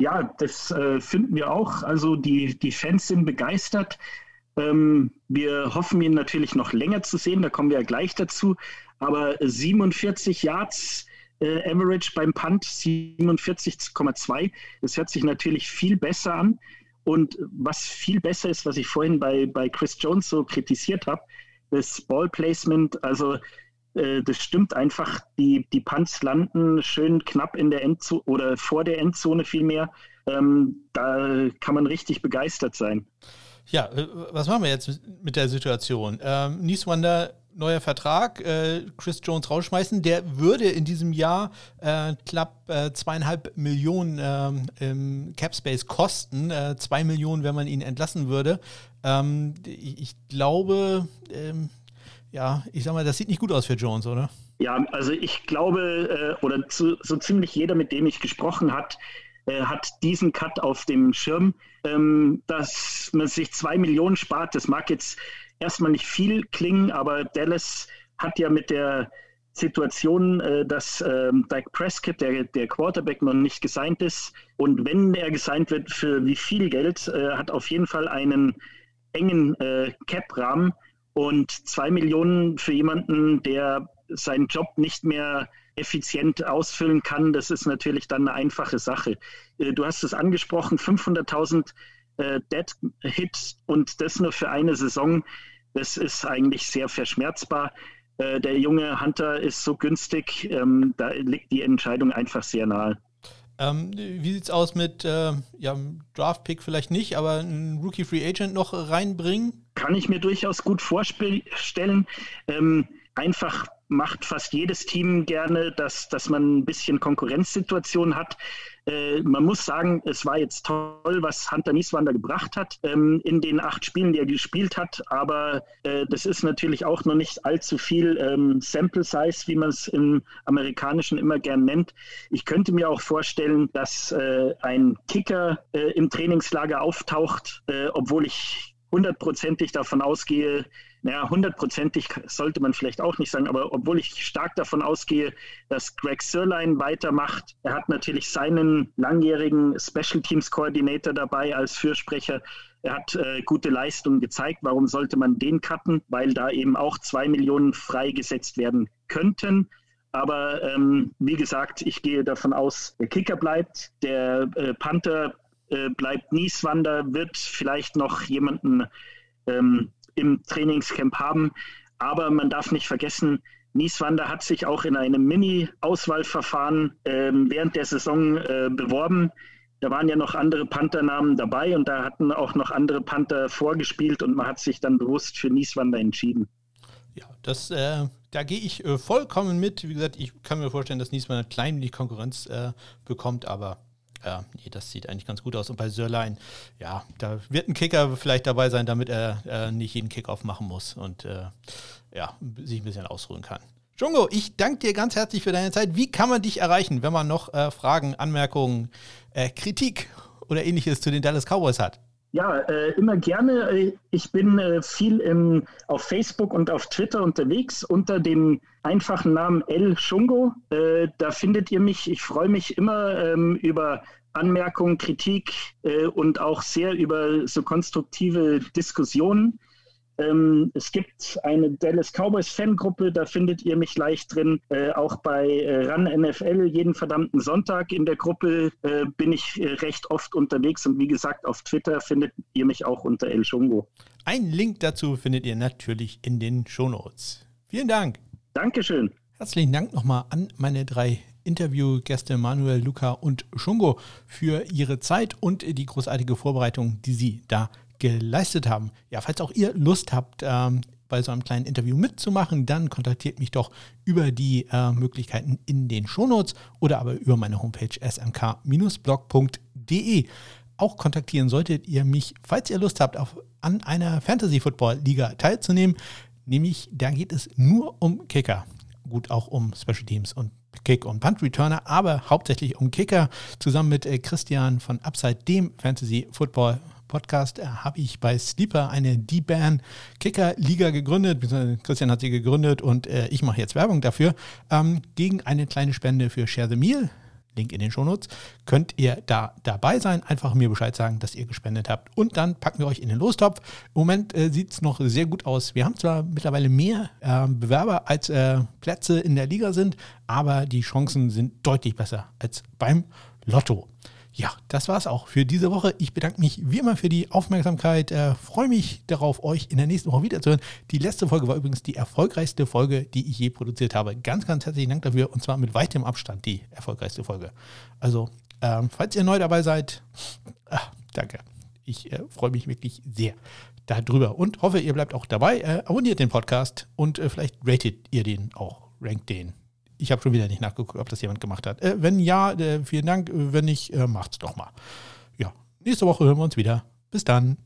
Ja, das äh, finden wir auch. Also die, die Fans sind begeistert. Ähm, wir hoffen ihn natürlich noch länger zu sehen, da kommen wir ja gleich dazu. Aber 47 Yards äh, Average beim Punt, 47,2, das hört sich natürlich viel besser an. Und was viel besser ist, was ich vorhin bei, bei Chris Jones so kritisiert habe, das Ball Placement, also äh, das stimmt einfach. Die, die Punts landen schön knapp in der Endzone oder vor der Endzone vielmehr. Ähm, da kann man richtig begeistert sein. Ja, äh, was machen wir jetzt mit der Situation? Ähm, Nieswander, neuer Vertrag, äh, Chris Jones rausschmeißen. Der würde in diesem Jahr äh, knapp äh, zweieinhalb Millionen ähm, im Cap Space kosten. Äh, zwei Millionen, wenn man ihn entlassen würde. Ähm, ich, ich, glaube, ähm, ja, ich sag mal, das sieht nicht gut aus für Jones, oder? Ja, also ich glaube, äh, oder zu, so ziemlich jeder, mit dem ich gesprochen hat, äh, hat diesen Cut auf dem Schirm, ähm, dass man sich zwei Millionen spart. Das mag jetzt erstmal nicht viel klingen, aber Dallas hat ja mit der Situation, äh, dass ähm, Dak Prescott, der, der Quarterback, noch nicht gesigned ist. Und wenn er gesigned wird, für wie viel Geld, äh, hat auf jeden Fall einen engen äh, Cap-Rahmen. Und zwei Millionen für jemanden, der seinen Job nicht mehr effizient ausfüllen kann, das ist natürlich dann eine einfache Sache. Äh, du hast es angesprochen, 500.000 äh, Dead Hits und das nur für eine Saison. Das ist eigentlich sehr verschmerzbar. Äh, der junge Hunter ist so günstig, ähm, da liegt die Entscheidung einfach sehr nahe. Ähm, wie sieht es aus mit äh, ja, Draft-Pick vielleicht nicht, aber einen Rookie-Free Agent noch reinbringen? Kann ich mir durchaus gut vorstellen. Ähm, einfach macht fast jedes Team gerne, dass, dass man ein bisschen Konkurrenzsituation hat. Äh, man muss sagen, es war jetzt toll, was Hunter Nieswander gebracht hat ähm, in den acht Spielen, die er gespielt hat. Aber äh, das ist natürlich auch noch nicht allzu viel ähm, Sample Size, wie man es im Amerikanischen immer gern nennt. Ich könnte mir auch vorstellen, dass äh, ein Kicker äh, im Trainingslager auftaucht, äh, obwohl ich hundertprozentig davon ausgehe, naja, hundertprozentig sollte man vielleicht auch nicht sagen, aber obwohl ich stark davon ausgehe, dass Greg Sirlein weitermacht, er hat natürlich seinen langjährigen Special Teams Coordinator dabei als Fürsprecher. Er hat äh, gute Leistungen gezeigt. Warum sollte man den cutten? Weil da eben auch zwei Millionen freigesetzt werden könnten. Aber ähm, wie gesagt, ich gehe davon aus, der Kicker bleibt, der äh, Panther äh, bleibt Nieswander, wird vielleicht noch jemanden ähm, im Trainingscamp haben. Aber man darf nicht vergessen, Nieswander hat sich auch in einem Mini-Auswahlverfahren äh, während der Saison äh, beworben. Da waren ja noch andere Panther-Namen dabei und da hatten auch noch andere Panther vorgespielt und man hat sich dann bewusst für Nieswander entschieden. Ja, das, äh, da gehe ich äh, vollkommen mit. Wie gesagt, ich kann mir vorstellen, dass Nieswander klein die Konkurrenz äh, bekommt, aber ja, nee, das sieht eigentlich ganz gut aus. Und bei Sörlein, ja, da wird ein Kicker vielleicht dabei sein, damit er äh, nicht jeden Kickoff machen muss und äh, ja, sich ein bisschen ausruhen kann. Jungo, ich danke dir ganz herzlich für deine Zeit. Wie kann man dich erreichen, wenn man noch äh, Fragen, Anmerkungen, äh, Kritik oder ähnliches zu den Dallas Cowboys hat? Ja, äh, immer gerne. Ich bin äh, viel im, auf Facebook und auf Twitter unterwegs unter dem einfachen Namen El Shungo. Äh, da findet ihr mich. Ich freue mich immer ähm, über Anmerkungen, Kritik äh, und auch sehr über so konstruktive Diskussionen. Ähm, es gibt eine Dallas Cowboys Fangruppe, da findet ihr mich leicht drin. Äh, auch bei äh, Run NFL jeden verdammten Sonntag in der Gruppe äh, bin ich äh, recht oft unterwegs und wie gesagt, auf Twitter findet ihr mich auch unter El Shungo. Ein Link dazu findet ihr natürlich in den Shownotes. Vielen Dank. Dankeschön. Herzlichen Dank nochmal an meine drei Interviewgäste Manuel, Luca und Shungo für ihre Zeit und die großartige Vorbereitung, die sie da geleistet haben. Ja, falls auch ihr Lust habt, ähm, bei so einem kleinen Interview mitzumachen, dann kontaktiert mich doch über die äh, Möglichkeiten in den Shownotes oder aber über meine Homepage smk-blog.de. Auch kontaktieren solltet ihr mich, falls ihr Lust habt, auf, an einer Fantasy Football Liga teilzunehmen. Nämlich, da geht es nur um Kicker. Gut, auch um Special Teams und Kick- und Punt-Returner, aber hauptsächlich um Kicker. Zusammen mit äh, Christian von Upside, dem Fantasy Football Podcast, äh, habe ich bei Sleeper eine D-Ban Kicker-Liga gegründet. Christian hat sie gegründet und äh, ich mache jetzt Werbung dafür. Ähm, gegen eine kleine Spende für Share the Meal Link in den Shownotes, könnt ihr da dabei sein. Einfach mir Bescheid sagen, dass ihr gespendet habt. Und dann packen wir euch in den Lostopf. Im Moment äh, sieht es noch sehr gut aus. Wir haben zwar mittlerweile mehr äh, Bewerber als äh, Plätze in der Liga sind, aber die Chancen sind deutlich besser als beim Lotto. Ja, das war's auch für diese Woche. Ich bedanke mich wie immer für die Aufmerksamkeit. Äh, freue mich darauf, euch in der nächsten Woche wiederzuhören. Die letzte Folge war übrigens die erfolgreichste Folge, die ich je produziert habe. Ganz, ganz herzlichen Dank dafür und zwar mit weitem Abstand die erfolgreichste Folge. Also, ähm, falls ihr neu dabei seid, ach, danke. Ich äh, freue mich wirklich sehr darüber und hoffe, ihr bleibt auch dabei. Äh, abonniert den Podcast und äh, vielleicht ratet ihr den auch, rankt den ich habe schon wieder nicht nachgeguckt, ob das jemand gemacht hat. Äh, wenn ja, äh, vielen Dank. Wenn nicht, äh, macht's doch mal. Ja, nächste Woche hören wir uns wieder. Bis dann.